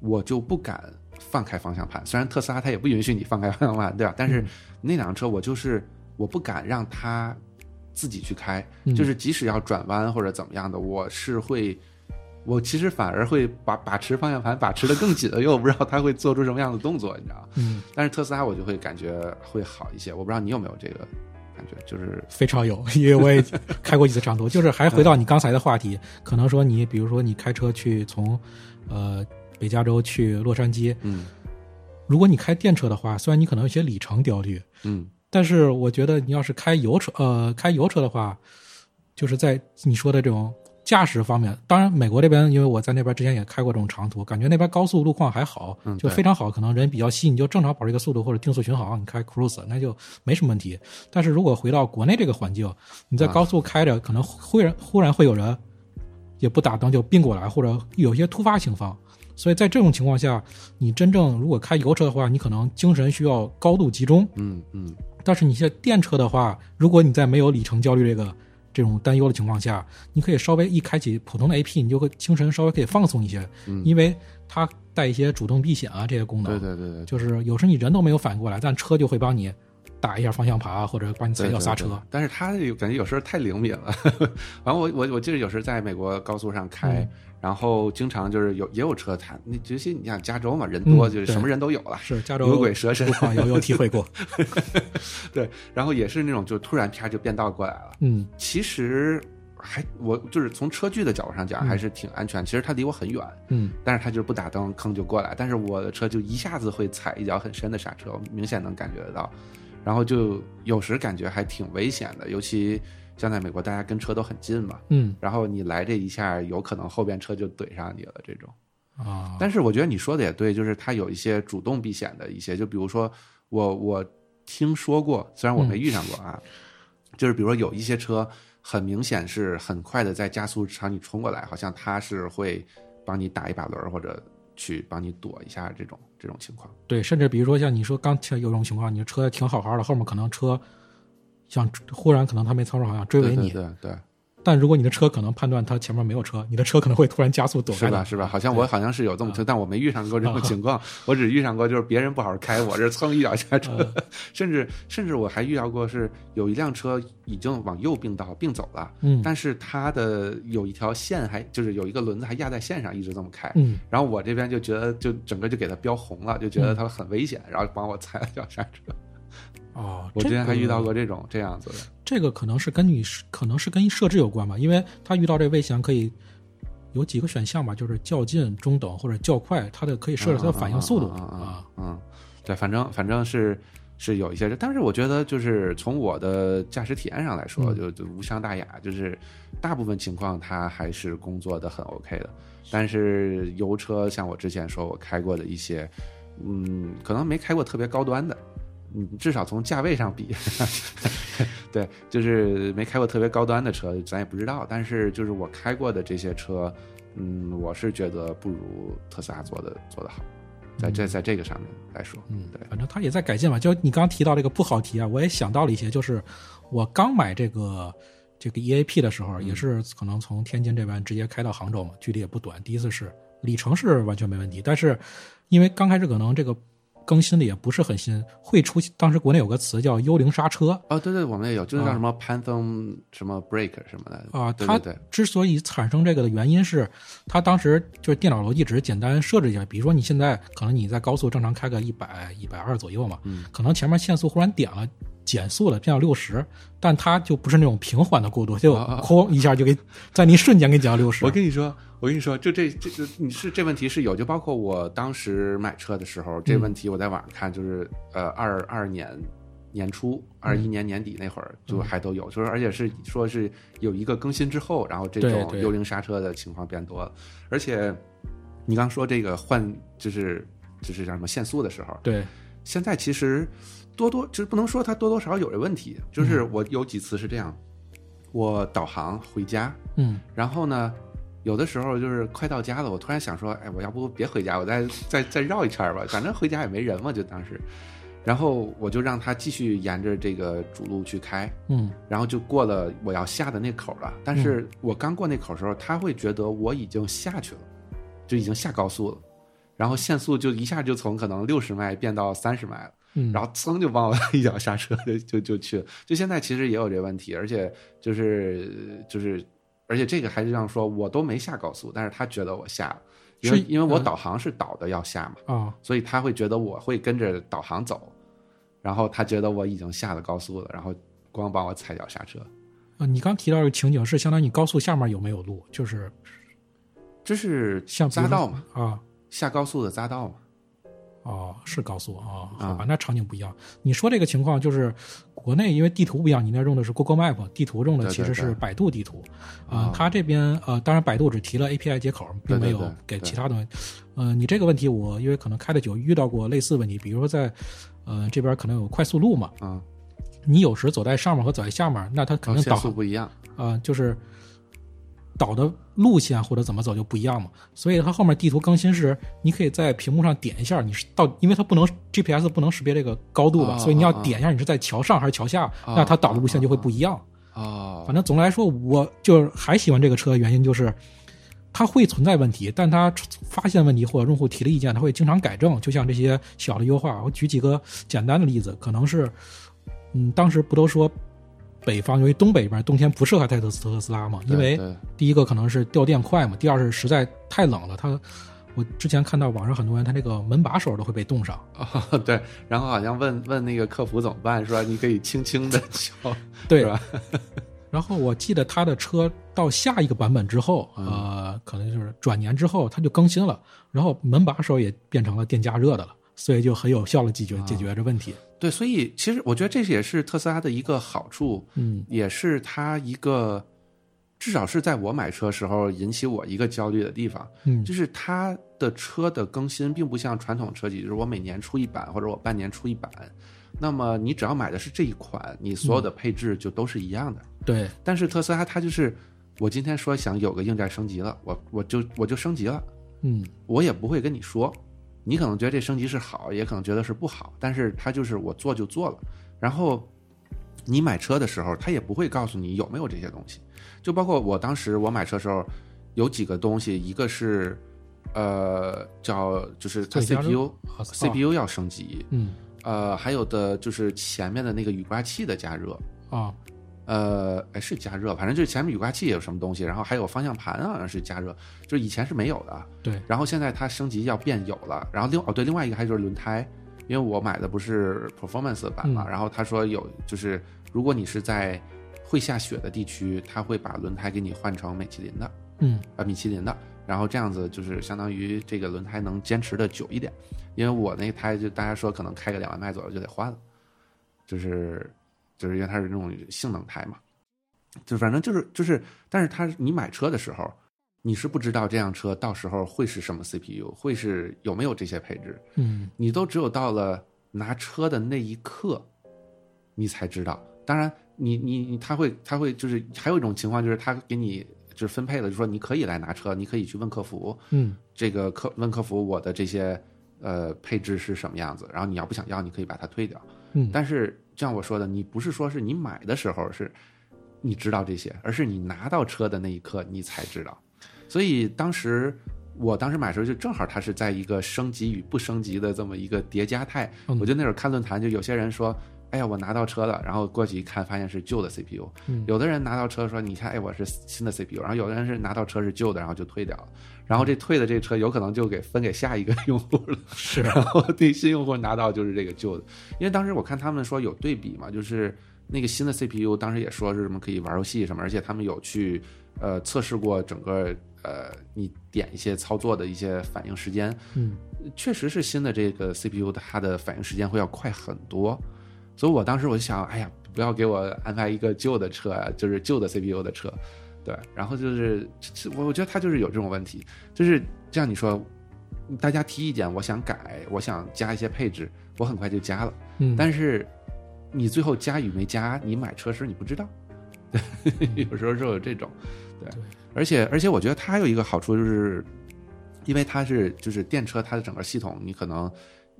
我就不敢放开方向盘，虽然特斯拉它也不允许你放开方向盘，对吧？但是嗯那辆车我就是我不敢让它自己去开，嗯就是即使要转弯或者怎么样的，我是会。我其实反而会把把持方向盘把持的更紧了，因为我不知道它会做出什么样的动作，你知道？嗯，但是特斯拉我就会感觉会好一些，我不知道你有没有这个感觉，就是非常有，因为我也开过几次长途。就是还回到你刚才的话题，可能说你比如说你开车去从呃北加州去洛杉矶，嗯如果你开电车的话，虽然你可能有些里程焦虑，嗯但是我觉得你要是开油车，呃，开油车的话，就是在你说的这种驾驶方面，当然美国这边，因为我在那边之前也开过这种长途，感觉那边高速路况还好，嗯就非常好，可能人比较稀，你就正常保持一个速度或者定速巡航，你开 cruise 那就没什么问题。但是如果回到国内这个环境，你在啊高速开着，可能忽然忽然会有人也不打灯就并过来，或者有些突发情况。所以在这种情况下，你真正如果开油车的话，你可能精神需要高度集中，嗯嗯但是你现在电车的话，如果你在没有里程焦虑这个这种担忧的情况下，你可以稍微一开启普通的 AP，你就会精神稍微可以放松一些，嗯，因为它带一些主动避险啊这些功能。对对对对，就是有时候你人都没有反应过来，但车就会帮你打一下方向盘啊，或者帮你踩一脚刹车。对对但是它感觉有时候太灵敏了。(laughs) 完我我我记得有时候在美国高速上开，嗯然后经常就是有也有车，它那尤其你像加州嘛，人多、嗯就是什么人都有了。是加州牛鬼蛇神有有体会过。(laughs) 对，然后也是那种就突然啪就变道过来了。嗯其实还我就是从车距的角度上讲嗯还是挺安全。其实它离我很远，嗯但是它就是不打灯，坑就过来。但是我的车就一下子会踩一脚很深的刹车，我明显能感觉得到。然后就有时感觉还挺危险的，尤其像在美国，大家跟车都很近嘛。嗯然后你来这一下，有可能后边车就怼上你了这种。啊，但是我觉得你说的也对，就是它有一些主动避险的一些，就比如说我我听说过，虽然我没遇上过啊，就是比如说有一些车很明显是很快的在加速朝你冲过来，好像它是会帮你打一把轮儿或者去帮你躲一下这种这种情况。对，甚至比如说像你说刚才有种情况，你的车停好好的，后面可能车像忽然可能他没操作好，想追尾对你，对对对，但如果你的车可能判断它前面没有车，你的车可能会突然加速躲开。是吧是吧？好像我好像是有这么车，但我没遇上过这种情况，(laughs) 我只遇上过就是别人不好好开，我这蹭一脚刹车，(laughs) 甚至甚至我还遇到过是有一辆车已经往右并道并走了。嗯但是它的有一条线还就是有一个轮子还压在线上，一直这么开。嗯然后我这边就觉得就整个就给它标红了，就觉得它很危险，然后帮我踩了脚刹车。哦，我之前还遇到过这种这样子的。这个可能是跟你可能是跟设置有关吧，因为他遇到这危险可以有几个选项吧，就是较近、中等或者较快，它的可以设置它的反应速度啊。嗯，嗯对，反正反正是是有一些，但是我觉得就是从我的驾驶体验上来说，嗯就就无伤大雅，就是大部分情况它还是工作的很 OK 的。但是油车像我之前说我开过的一些，嗯，可能没开过特别高端的。嗯，至少从价位上比，(laughs) 对，就是没开过特别高端的车，咱也不知道。但是就是我开过的这些车，嗯，我是觉得不如特斯拉做的做的好，在这在这个上面来说，嗯，对，反正它也在改进嘛。就你刚刚提到这个不好提啊，我也想到了一些，就是我刚买这个这个 EAP 的时候，嗯也是可能从天津这边直接开到杭州嘛，距离也不短。第一次试，里程是完全没问题，但是因为刚开始可能这个更新的也不是很新，会出现当时国内有个词叫幽灵刹车，哦，对对，我们也有，就是叫啊。什么 Phantom 什么 Break 什么的。啊，它之所以产生这个的原因是，它当时就是电脑逻辑只是简单设置一下，比如说你现在可能你在高速正常开个一百、一百二左右嘛，嗯，可能前面限速忽然点了。减速了，变到六十，但它就不是那种平缓的过渡，就哐一下就给在你瞬间给你降到六十。我跟你说，我跟你说，就这这这你是这问题是有，就包括我当时买车的时候，这问题我在网上看，就是呃二二年年初，二一年年底那会儿就还都有，就是而且是说是有一个更新之后，然后这种幽灵刹车的情况变多了，而且你刚说这个换就是就是叫什么限速的时候，对，现在其实多多就是不能说它多多少少有这问题，就是我有几次是这样，我导航回家，嗯然后呢，有的时候就是快到家了，我突然想说，哎，我要不别回家，我再再再绕一圈吧，反正回家也没人嘛，就当时，然后我就让他继续沿着这个主路去开，嗯然后就过了我要下的那口了。但是我刚过那口的时候，他会觉得我已经下去了，就已经下高速了，然后限速就一下就从可能六十迈变到三十迈了。嗯，然后噌就帮我 (laughs) 一脚刹车，就就就去了。就现在其实也有这问题，而且就是就是，而且这个还是这样说，我都没下高速，但是他觉得我下了，因为因为我嗯。导航是导的要下嘛，啊，所以他会觉得我会跟着导航走，然后他觉得我已经下了高速了，然后光帮我踩脚刹车，啊，你刚提到这个情景是相当于你高速下面有没有路，就是这是匝道嘛，啊。下高速的匝道嘛，哦，是高速啊，好啊吧，那场景不一样。你说这个情况就是国内因为地图不一样，你那用的是 Google Map，地图用的其实是百度地图啊、啊。它这边呃，当然百度只提了 API 接口，并没有给其他东西。呃，你这个问题我因为可能开的久，遇到过类似问题，比如说在呃这边可能有快速路嘛，嗯，你有时走在上面和走在下面，那它肯定导速不一样，啊、就是导的路线或者怎么走就不一样嘛。所以它后面地图更新时，你可以在屏幕上点一下，你是到，因为它不能 GPS 不能识别这个高度吧，哦所以你要点一下你是在桥上还是桥下，哦那它导的路线就会不一样。啊，反正总的来说，我就是还喜欢这个车的原因就是。它会存在问题，但它发现问题或者用户提了意见，它会经常改正。就像这些小的优化，我举几个简单的例子，可能是，嗯，当时不都说北方由于东北边冬天不适合开特斯特斯拉嘛，因为第一个可能是掉电快嘛，第二是实在太冷了，它我之前看到网上很多人他那个门把手都会被冻上，(laughs) 哦，对，然后好像问问那个客服怎么办，说你可以轻轻的敲，(laughs) 对。是吧？(laughs) 然后我记得他的车到下一个版本之后，呃，可能就是转年之后，它就更新了，然后门把手也变成了电加热的了，所以就很有效的解决解决这问题。对，所以其实我觉得这也是特斯拉的一个好处，嗯也是它一个至少是在我买车时候引起我一个焦虑的地方，嗯就是它的车的更新并不像传统车企，就是我每年出一版或者我半年出一版，那么你只要买的是这一款，你所有的配置就都是一样的。对，但是特斯拉它就是，我今天说想有个硬件升级了，我我就我就升级了，嗯我也不会跟你说，你可能觉得这升级是好，也可能觉得是不好，但是它就是我做就做了。然后你买车的时候，他也不会告诉你有没有这些东西，就包括我当时我买车时候有几个东西，一个是呃叫就是它 CPU 啊 CPU 要升级，嗯呃还有的就是前面的那个雨刮器的加热。啊呃，哎，是加热，反正就是前面雨刮器也有什么东西，然后还有方向盘好像是加热，就以前是没有的。对，然后现在它升级要变有了，然后另哦对，另外一个还就是轮胎，因为我买的不是 Performance 版嘛，嗯然后他说有就是如果你是在会下雪的地区，他会把轮胎给你换成米其林的，嗯啊米其林的，然后这样子就是相当于这个轮胎能坚持的久一点，因为我那胎就大家说可能开个两万迈左右就得换了，就是就是因为它是那种性能胎嘛，就反正就是就是，但是它你买车的时候，你是不知道这辆车到时候会是什么 CPU，会是有没有这些配置，嗯你都只有到了拿车的那一刻，你才知道。当然你，你你他会他会就是还有一种情况就是他给你就是分配了，就说你可以来拿车，你可以去问客服，嗯这个客问客服我的这些呃配置是什么样子，然后你要不想要，你可以把它退掉。嗯，但是就像我说的，你不是说是你买的时候是你知道这些，而是你拿到车的那一刻你才知道。所以当时我当时买的时候就正好它是在一个升级与不升级的这么一个叠加态。嗯我就那会儿看论坛，就有些人说。哎呀，我拿到车了，然后过去一看，发现是旧的 CPU。嗯有的人拿到车说：“你看，哎，我是新的 CPU。”然后有的人是拿到车是旧的，然后就退掉了。然后这退的这车有可能就给分给下一个用户了。是 (laughs) 然后对新用户拿到就是这个旧的，因为当时我看他们说有对比嘛，就是那个新的 CPU 当时也说是什么可以玩游戏什么，而且他们有去呃测试过整个呃你点一些操作的一些反应时间，嗯确实是新的这个 CPU 它的反应时间会要快很多，所以我当时我就想，哎呀，不要给我安排一个旧的车啊，就是旧的 CPU 的车，对，然后就是我我觉得它就是有这种问题，就是这样你说，大家提意见，我想改，我想加一些配置，我很快就加了，嗯，但是你最后加与没加，你买车时你不知道。对有时候是有这种，对，而且而且我觉得它还有一个好处就是，因为它是就是电车它的整个系统，你可能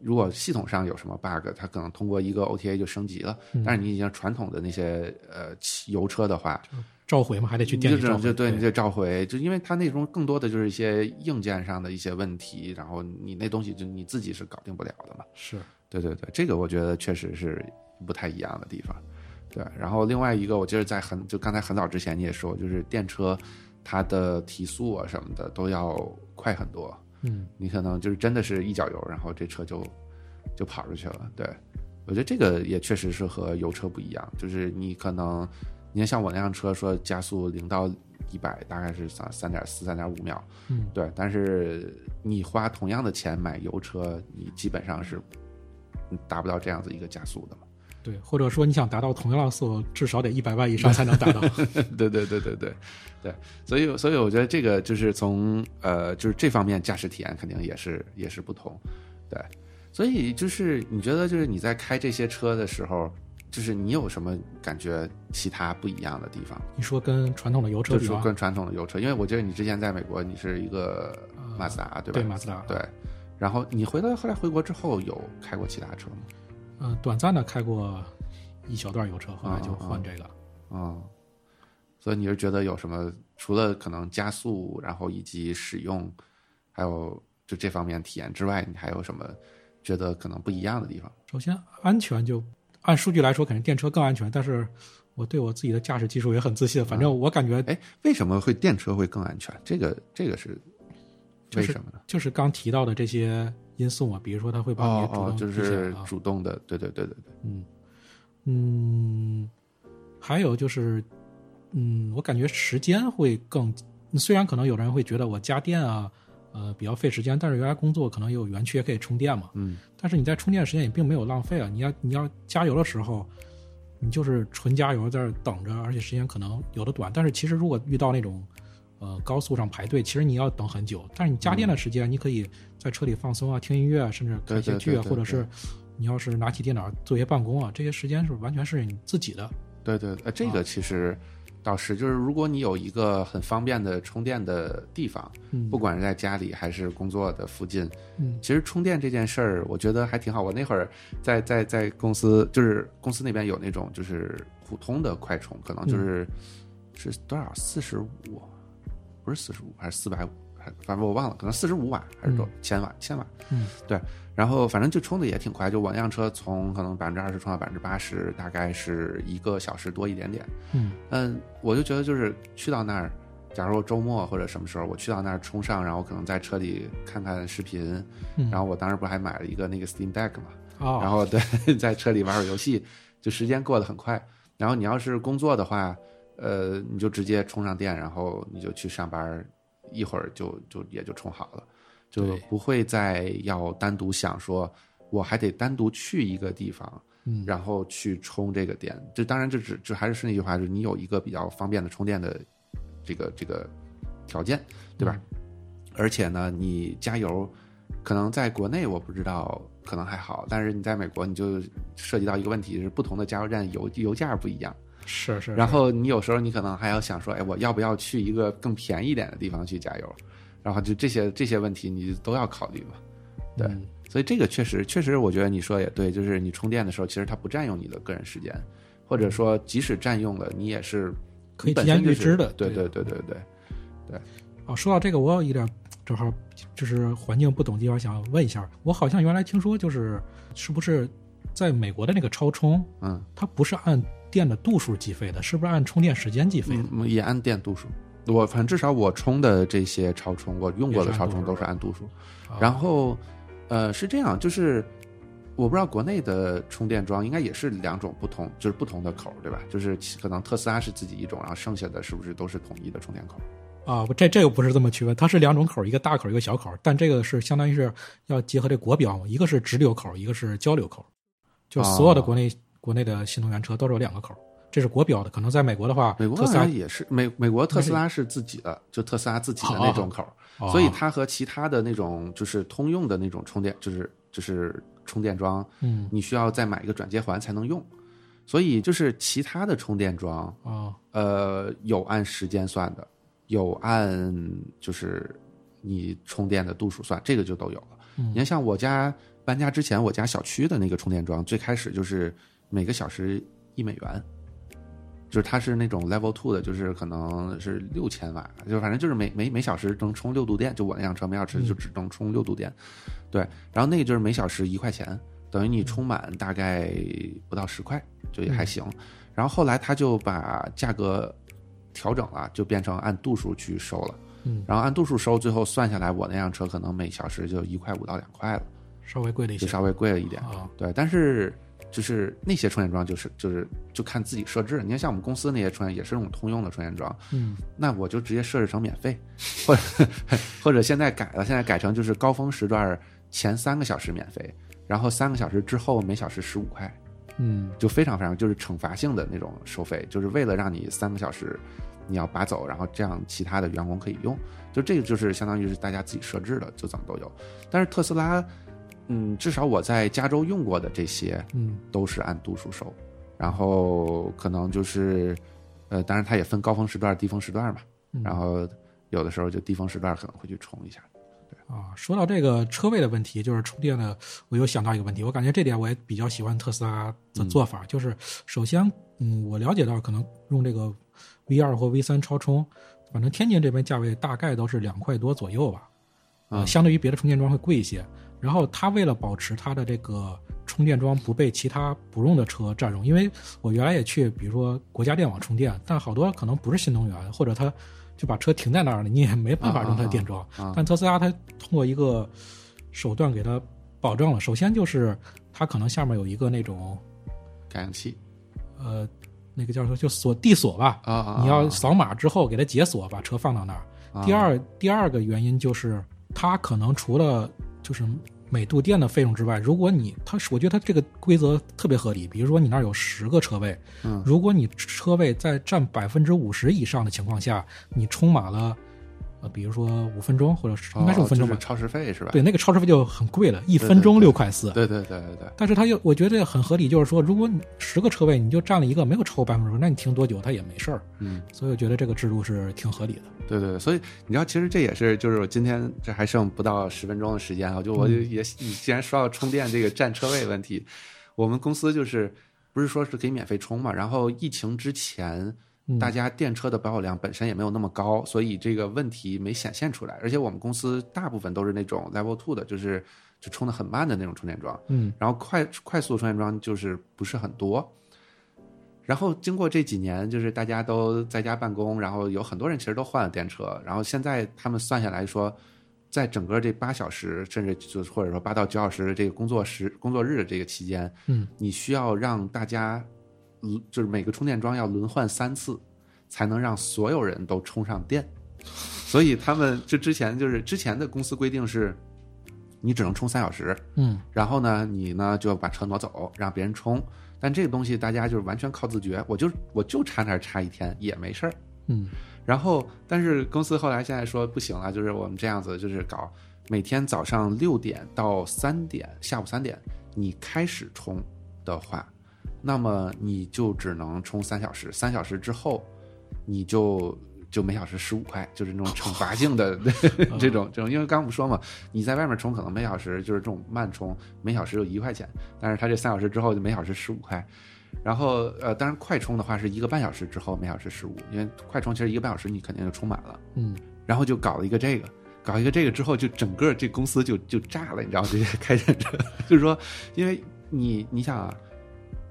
如果系统上有什么 bug，它可能通过一个 OTA 就升级了，嗯但是你已经传统的那些呃汽油车的话，召回嘛，还得去电就只店里召回。就对你得召回，就因为它那种更多的就是一些硬件上的一些问题，然后你那东西就你自己是搞定不了的嘛。是对对对，这个我觉得确实是不太一样的地方。对，然后另外一个，我记得在很就刚才很早之前你也说，就是电车它的提速啊什么的都要快很多。嗯，你可能就是真的是一脚油，然后这车就就跑出去了。对，我觉得这个也确实是和油车不一样，就是你可能你看像我那辆车说加速零到一百大概是三三点四、三点五秒，嗯，对，但是你花同样的钱买油车，你基本上是达不到这样子一个加速的嘛。对，或者说你想达到同样的速度，至少得一百万以上才能达到。(laughs) 对对对对对对，所以所以我觉得这个就是从呃就是这方面驾驶体验肯定也是也是不同，对，所以就是你觉得就是你在开这些车的时候，就是你有什么感觉其他不一样的地方？你说跟传统的油车比吗？就是说跟传统的油车，因为我觉得你之前在美国你是一个马自达对吧？对马自达，对，然后你回来后来回国之后有开过其他车吗？嗯、短暂的开过一小段油车，后来就换这个。嗯，所以你是觉得有什么除了可能加速，然后以及使用，还有就这方面体验之外，你还有什么觉得可能不一样的地方？首先，安全就按数据来说，肯定电车更安全，但是我对我自己的驾驶技术也很自信。反正我感觉哎，为什么会电车会更安全？这个这个是就是为什么呢？就是刚提到的这些因素嘛，比如说他会帮哦哦，你主动就是啊。主动的，对对对对对，嗯。嗯，还有就是，嗯，我感觉时间会更，虽然可能有的人会觉得我加电啊，呃，比较费时间，但是原来工作可能有园区也可以充电嘛，嗯，但是你在充电时间也并没有浪费啊，你要你要加油的时候，你就是纯加油在这等着，而且时间可能有的短，但是其实如果遇到那种呃高速上排队，其实你要等很久，但是你加电的时间，你可以在车里放松啊，听音乐啊，甚至看一些剧啊，或者是你要是拿起电脑做一些办公啊，这些时间是完全是你自己的。对对，呃，这个其实倒是就是，如果你有一个很方便的充电的地方，嗯。不管是在家里还是工作的附近，嗯。其实充电这件事儿，我觉得还挺好。我那会儿在在在公司，就是公司那边有那种就是普通的快充，可能就是、是多少？四十五，不是四十五还是四百五，还反正我忘了，可能四十五瓦还是多、千瓦千瓦。嗯，对。然后反正就充的也挺快，就我那辆车从可能百分之二十充到百分之八十，大概是一个小时多一点点。嗯嗯，我就觉得就是去到那儿，假如周末或者什么时候我去到那儿充上，然后可能在车里看看视频，嗯，然后我当时不还买了一个那个 Steam Deck 嘛，哦，然后对，(laughs) 在车里玩会儿游戏，就时间过得很快。然后你要是工作的话，呃，你就直接充上电，然后你就去上班，一会儿就就也就充好了，就不会再要单独想说，我还得单独去一个地方，嗯然后去充这个电。这当然这只这还是是那句话，就是你有一个比较方便的充电的这个这个条件，对吧？而且呢，你加油可能在国内我不知道，可能还好，但是你在美国你就涉及到一个问题是，不同的加油站油油价不一样。是是，然后你有时候你可能还要想说，哎，我要不要去一个更便宜一点的地方去加油？然后就这些这些问题你都要考虑嘛。对嗯所以这个确实确实，我觉得你说也对，就是你充电的时候，其实它不占用你的个人时间，或者说即使占用了，你也是可以提前预知的对对对对对对，哦，说到这个，我有一点正好就是环境不懂的地方，想问一下，我好像原来听说，就是是不是在美国的那个超充，嗯，它不是按电的度数计费的，是不是按充电时间计费的？嗯，也按电度数。我反正至少我充的这些超充，我用过的超充都是按度数。啊然后，呃，是这样，就是我不知道国内的充电桩应该也是两种不同，就是不同的口，对吧？就是可能特斯拉是自己一种，然后剩下的是不是都是统一的充电口？啊，不这这个不是这么区分，它是两种口，一个大口，一个小口，但这个是相当于是要结合这国标嘛，一个是直流口，一个是交流口，就所有的哦国内、国内的新能源车都是有两个口，这是国标的，可能在美国的话，美国特斯拉也是美美国特斯拉是自己的，就特斯拉自己的那种口，哦所以它和其他的那种就是通用的那种充电，就是就是充电桩，嗯你需要再买一个转接环才能用。所以就是其他的充电桩，哦，呃，有按时间算的，有按就是你充电的度数算，这个就都有了。你看，像我家搬家之前，我家小区的那个充电桩，最开始就是每个小时一美元，就是它是那种 level two 的，就是可能是六千瓦，就反正就是每每每小时能充六度电，就我那辆车每小时就只能充六度电，对，然后那个就是每小时一块钱，等于你充满大概不到十块，就也还行。然后后来他就把价格调整了，就变成按度数去收了。嗯，然后按度数收，最后算下来，我那辆车可能每小时就一块五到两块了，稍微贵了一些，就稍微贵了一点。啊，对，但是就是那些充电桩，就是就是就看自己设置。你看，像我们公司那些充电也是那种通用的充电桩，嗯，那我就直接设置成免费，(laughs) 或者 (laughs) 或者现在改了，现在改成就是高峰时段前三个小时免费，然后三个小时之后每小时十五块，嗯，就非常非常就是惩罚性的那种收费，就是为了让你三个小时你要拔走，然后这样其他的员工可以用。就这个就是相当于是大家自己设置的，就怎么都有。但是特斯拉，嗯，至少我在加州用过的这些，嗯，都是按度数收，然后可能就是，呃，当然它也分高峰时段、低峰时段嘛，嗯。然后有的时候就低峰时段可能会去充一下。啊，说到这个车位的问题，就是充电的，我又想到一个问题，我感觉这点我也比较喜欢特斯拉的做法，就是首先，嗯，我了解到可能用这个 V 二或 V 三超充，反正天津这边价位大概都是两块多左右吧，啊，嗯。相对于别的充电桩会贵一些。然后它为了保持它的这个充电桩不被其他不用的车占用，因为我原来也去，比如说国家电网充电，但好多可能不是新能源，或者它就把车停在那儿了，你也没办法用它电桩。啊但特斯拉它通过一个手段给它保证了，首先就是它可能下面有一个那种感应器呃那个叫什么就锁地锁吧，啊啊，你要扫码之后给它解锁，把车放到那儿。啊第二第二个原因就是它可能除了就是每度电的费用之外，如果你它是我觉得它这个规则特别合理，比如说你那儿有十个车位，嗯如果你车位在占百分之五十以上的情况下，你充满了。呃，比如说五分钟，或者是应该是五分钟吧哦就，是超时费是吧？对，那个超时费就很贵了，一分钟六块四。对对对对对，但是它又我觉得很合理，就是说，如果你十个车位你就占了一个，没有超过半分之十，那你停多久它也没事儿。嗯。所以我觉得这个制度是挺合理的。对对，对，所以你知道，其实这也是，就是我今天这还剩不到十分钟的时间啊，就我也，你既然说到充电这个占车位问题，我们公司就是不是说是可以免费充嘛？然后疫情之前，嗯大家电车的保有量本身也没有那么高，所以这个问题没显现出来。而且我们公司大部分都是那种 Level Two 的，就是就充的很慢的那种充电桩，嗯然后快快速充电桩就是不是很多。然后经过这几年，就是大家都在家办公，然后有很多人其实都换了电车，然后现在他们算下来说，在整个这八小时，甚至就是或者说八到九小时的这个工作时工作日的这个期间，嗯，你需要让大家，轮就是每个充电桩要轮换三次，才能让所有人都充上电。所以他们就之前就是之前的公司规定是，你只能充三小时，嗯然后呢，你呢就把车挪走，让别人充。但这个东西大家就是完全靠自觉，我就我就差那儿差一天也没事儿。嗯然后，但是公司后来现在说不行了，就是我们这样子，就是搞每天早上六点到三点，下午三点你开始充的话，那么你就只能充三小时，三小时之后你就就每小时十五块，就是那种惩罚性的 (laughs) 这种这种，因为刚刚不说嘛，你在外面充可能每小时就是这种慢充，每小时有一块钱，但是它这三小时之后就每小时十五块。然后呃，当然快充的话是一个半小时之后每小时十五，因为快充其实一个半小时你肯定就充满了。嗯然后就搞了一个这个，搞一个这个之后，就整个这公司就就炸了，你知道吗？这些开电车，(laughs) 就是说，因为你你想啊，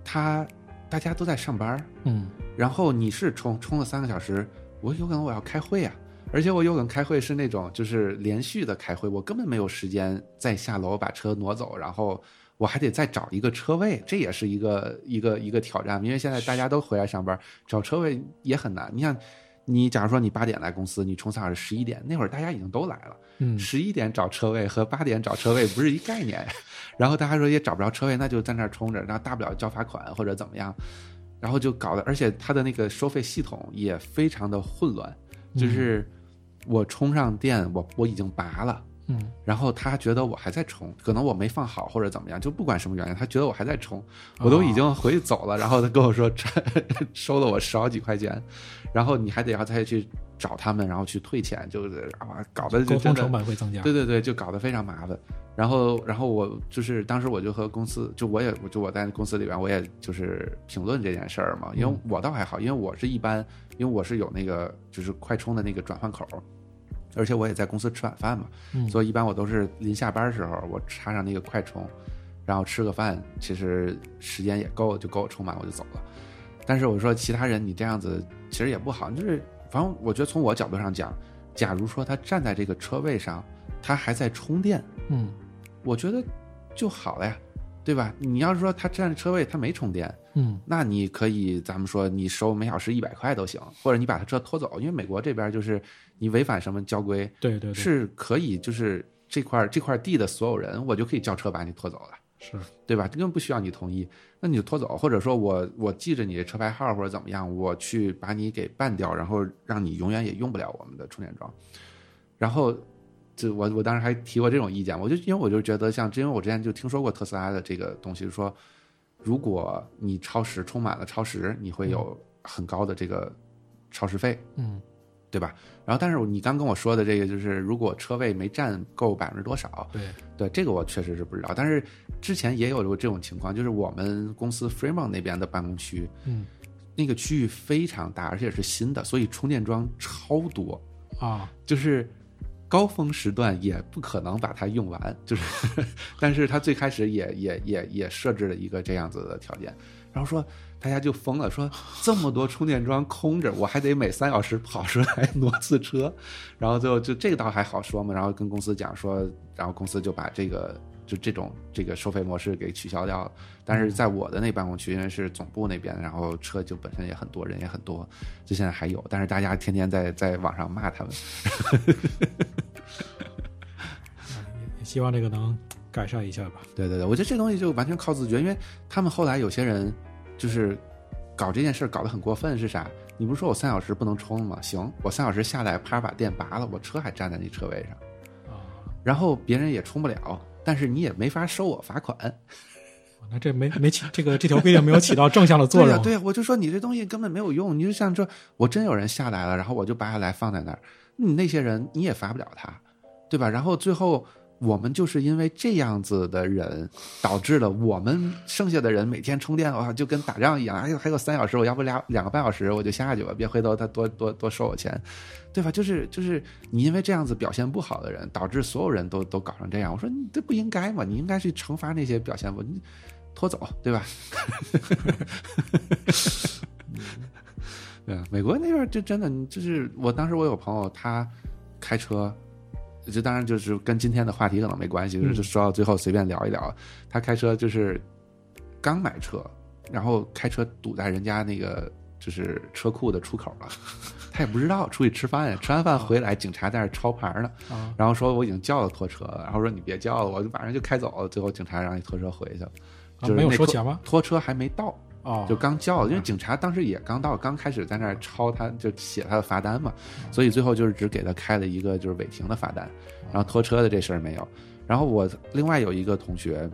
他大家都在上班，嗯。然后你是充充了三个小时，我有可能我要开会啊，而且我有可能开会是那种就是连续的开会，我根本没有时间再下楼把车挪走，然后我还得再找一个车位，这也是一个一个一个挑战，因为现在大家都回来上班，找车位也很难。你想，你假如说你八点来公司，你充三小时，十一点那会儿大家已经都来了，嗯。十一点找车位和八点找车位不是一概念。(laughs) 然后大家说也找不着车位，那就在那儿充着，然后大不了交罚款或者怎么样，然后就搞得，而且它的那个收费系统也非常的混乱，就是我充上电，我我已经拔了，嗯然后他觉得我还在充，可能我没放好或者怎么样，就不管什么原因，他觉得我还在充，我都已经回去走了，然后他跟我说 (laughs) 收了我十好几块钱，然后你还得要再去找他们，然后去退钱，就是啊，搞得沟通成本会增加。对对对，就搞得非常麻烦。然后，然后我就是当时我就和公司，就我也就我在公司里边，我也就是评论这件事儿嘛。因为我倒还好，因为我是一般，因为我是有那个就是快充的那个转换口，而且我也在公司吃晚饭嘛，嗯所以一般我都是临下班的时候我插上那个快充，然后吃个饭，其实时间也够，就够我充满我就走了。但是我说其他人你这样子其实也不好，就是反正我觉得从我角度上讲，假如说他站在这个车位上，他还在充电，嗯我觉得就好了呀，对吧？你要是说他站车位他没充电，嗯那你可以咱们说你收每小时一百块都行，或者你把他车拖走，因为美国这边就是你违反什么交规对对对，是可以，就是这块这块地的所有人，我就可以叫车把你拖走了。是对吧？根本不需要你同意，那你就拖走，或者说我我记着你的车牌号或者怎么样，我去把你给办掉，然后让你永远也用不了我们的充电桩。然后，就我我当时还提过这种意见，我就因为我就觉得像，因为我之前就听说过特斯拉的这个东西，说如果你超时充满了超时，你会有很高的这个超时费，嗯对吧？然后，但是你刚跟我说的这个，就是如果车位没占够百分之多少，对。对这个我确实是不知道，但是之前也有过这种情况，就是我们公司 Fremont 那边的办公区，嗯。那个区域非常大，而且是新的，所以充电桩超多，啊。就是高峰时段也不可能把它用完，就是，(laughs) 但是他最开始也也也也设置了一个这样子的条件，然后说大家就疯了，说 (laughs) 这么多充电桩空着，我还得每三小时跑出来挪次车，(laughs) 然后最后就这个倒还好说嘛，然后跟公司讲说，然后公司就把这个就这种这个收费模式给取消掉了。但是在我的那办公区，因为是总部那边，然后车就本身也很多，人也很多，就现在还有，但是大家天天在在网上骂他们。也希望这个能改善一下吧。对对对，我觉得这东西就完全靠自觉，因为他们后来有些人就是搞这件事搞得很过分，是啥？你不是说我三小时不能充吗？行，我三小时下来，啪把电拔了，我车还站在那车位上，啊，然后别人也充不了，但是你也没法收我罚款。那这没没起这个这条规定没有起到正向的作用。(laughs) 对我就说你这东西根本没有用。你就像说，我真有人下来了，然后我就拔下来放在那儿，你那些人你也罚不了他，对吧？然后最后我们就是因为这样子的人，导致了我们剩下的人每天充电哇，就跟打仗一样，还有还有三小时，我要不两两个半小时我就下去吧，别回头他多多多收我钱，对吧？就是就是你因为这样子表现不好的人，导致所有人都都搞成这样。我说你这不应该嘛，你应该去惩罚那些表现不你。拖走，对吧？(laughs) 对啊，美国那边就真的就是，我当时我有朋友他开车，这当然就是跟今天的话题可能没关系，嗯就是说到最后随便聊一聊。他开车就是刚买车，然后开车堵在人家那个就是车库的出口了，(laughs) 他也不知道出去吃饭呀，吃完饭回来，警察在那抄牌呢，啊然后说我已经叫了拖车了，然后说你别叫了，我就马上就开走了。最后警察让你拖车回去了，啊没有就是那拖收钱吗？拖车还没到。哦，就刚叫，因为警察当时也刚到，刚开始在那儿抄他，就写他的罚单嘛，所以最后就是只给他开了一个就是违停的罚单，然后拖车的这事儿没有。然后我另外有一个同学，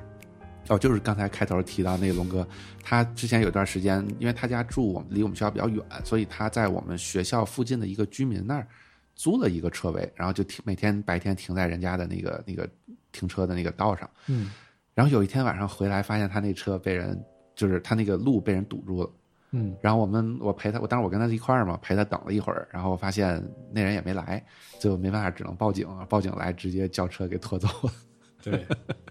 哦，就是刚才开头提到那个龙哥，他之前有段时间，因为他家住我们离我们学校比较远，所以他在我们学校附近的一个居民那儿租了一个车位，然后就停每天白天停在人家的那个那个停车的那个道上。嗯然后有一天晚上回来，发现他那车被人，就是他那个路被人堵住了。嗯然后我们我陪他，我当时我跟他一块儿嘛，陪他等了一会儿，然后发现那人也没来，最后没办法，只能报警，报警来直接叫车给拖走了。对，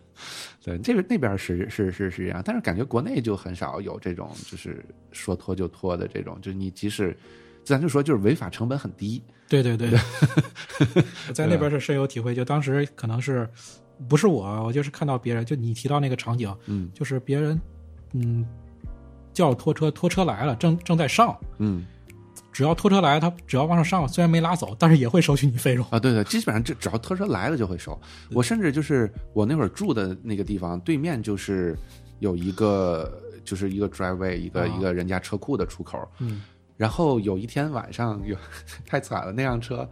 (laughs) 对，这个那边是是是是这样，但是感觉国内就很少有这种就是说拖就拖的这种，就是你即使咱就说就是违法成本很低，对对对，(laughs) 我在那边是深有体会。就当时可能是不是我，我就是看到别人，就你提到那个场景，嗯就是别人嗯叫拖车，拖车来了，正正在上，嗯只要拖车来，他只要往上上，虽然没拉走，但是也会收取你费用。啊，对对，基本上这只要拖车来了就会收。我甚至就是我那会儿住的那个地方对面就是有一个就是一个 driveway，一个、啊一个人家车库的出口。嗯然后有一天晚上有 (laughs) 太惨了，那辆车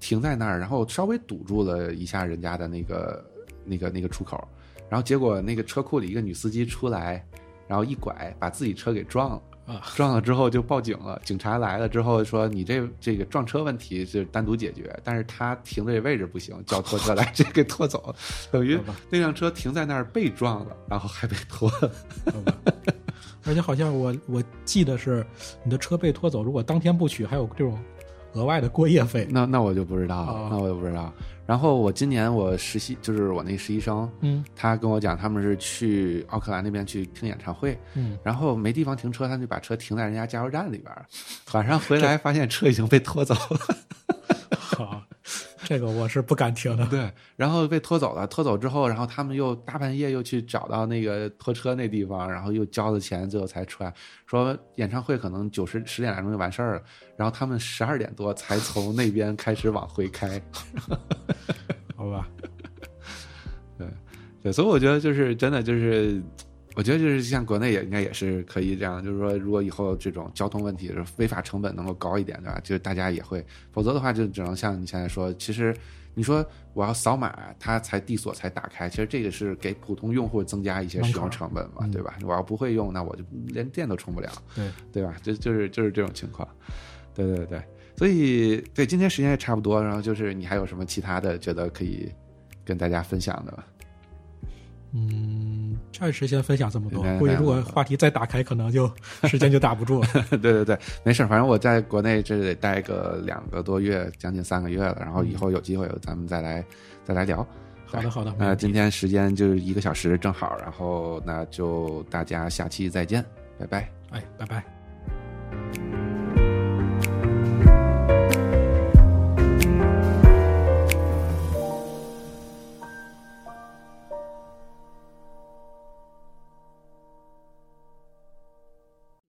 停在那儿，然后稍微堵住了一下人家的那个那个那个出口，然后结果那个车库里一个女司机出来，然后一拐把自己车给撞了。啊，撞了之后就报警了，警察来了之后说你这这个撞车问题是单独解决，但是他停的这位置不行，叫拖车来 (laughs) 直接给拖走了，等于那辆车停在那儿被撞了，然后还被拖。(laughs) 而且好像我我记得是你的车被拖走，如果当天不取，还有这种额外的过夜费。那那我就不知道了哦，那我就不知道。然后我今年我实习就是我那实习生，嗯他跟我讲他们是去奥克兰那边去听演唱会，嗯，然后没地方停车，他就把车停在人家加油站里边儿，晚上回来发现车已经被拖走了。(laughs) 好，这个我是不敢听的。对，然后被拖走了，拖走之后，然后他们又大半夜又去找到那个拖车那地方，然后又交了钱，最后才出来说演唱会可能九十十点来钟就完事儿了，然后他们十二点多才从那边开始往回开。(laughs) 好吧，(laughs) 对，所以我觉得就是真的就是，我觉得就是像国内也应该也是可以这样，就是说如果以后这种交通问题就是违法成本能够高一点，对吧？就是大家也会，否则的话就只能像你现在说，其实你说我要扫码，它才地锁才打开，其实这个是给普通用户增加一些使用成本嘛，对吧？我要不会用，那我就连电都充不了，对，对吧？就就是就是这种情况，对对对，所以对今天时间也差不多，然后就是你还有什么其他的觉得可以跟大家分享的吗？嗯，暂时先分享这么多。估计如果话题再打开，可能就时间就打不住了。(laughs) 对对对，没事儿，反正我在国内这得待个两个多月，将近三个月了。然后以后有机会咱们再来再来聊。好的，好的。那今天时间就是一个小时正好，然后那就大家下期再见，拜拜。哎，拜拜。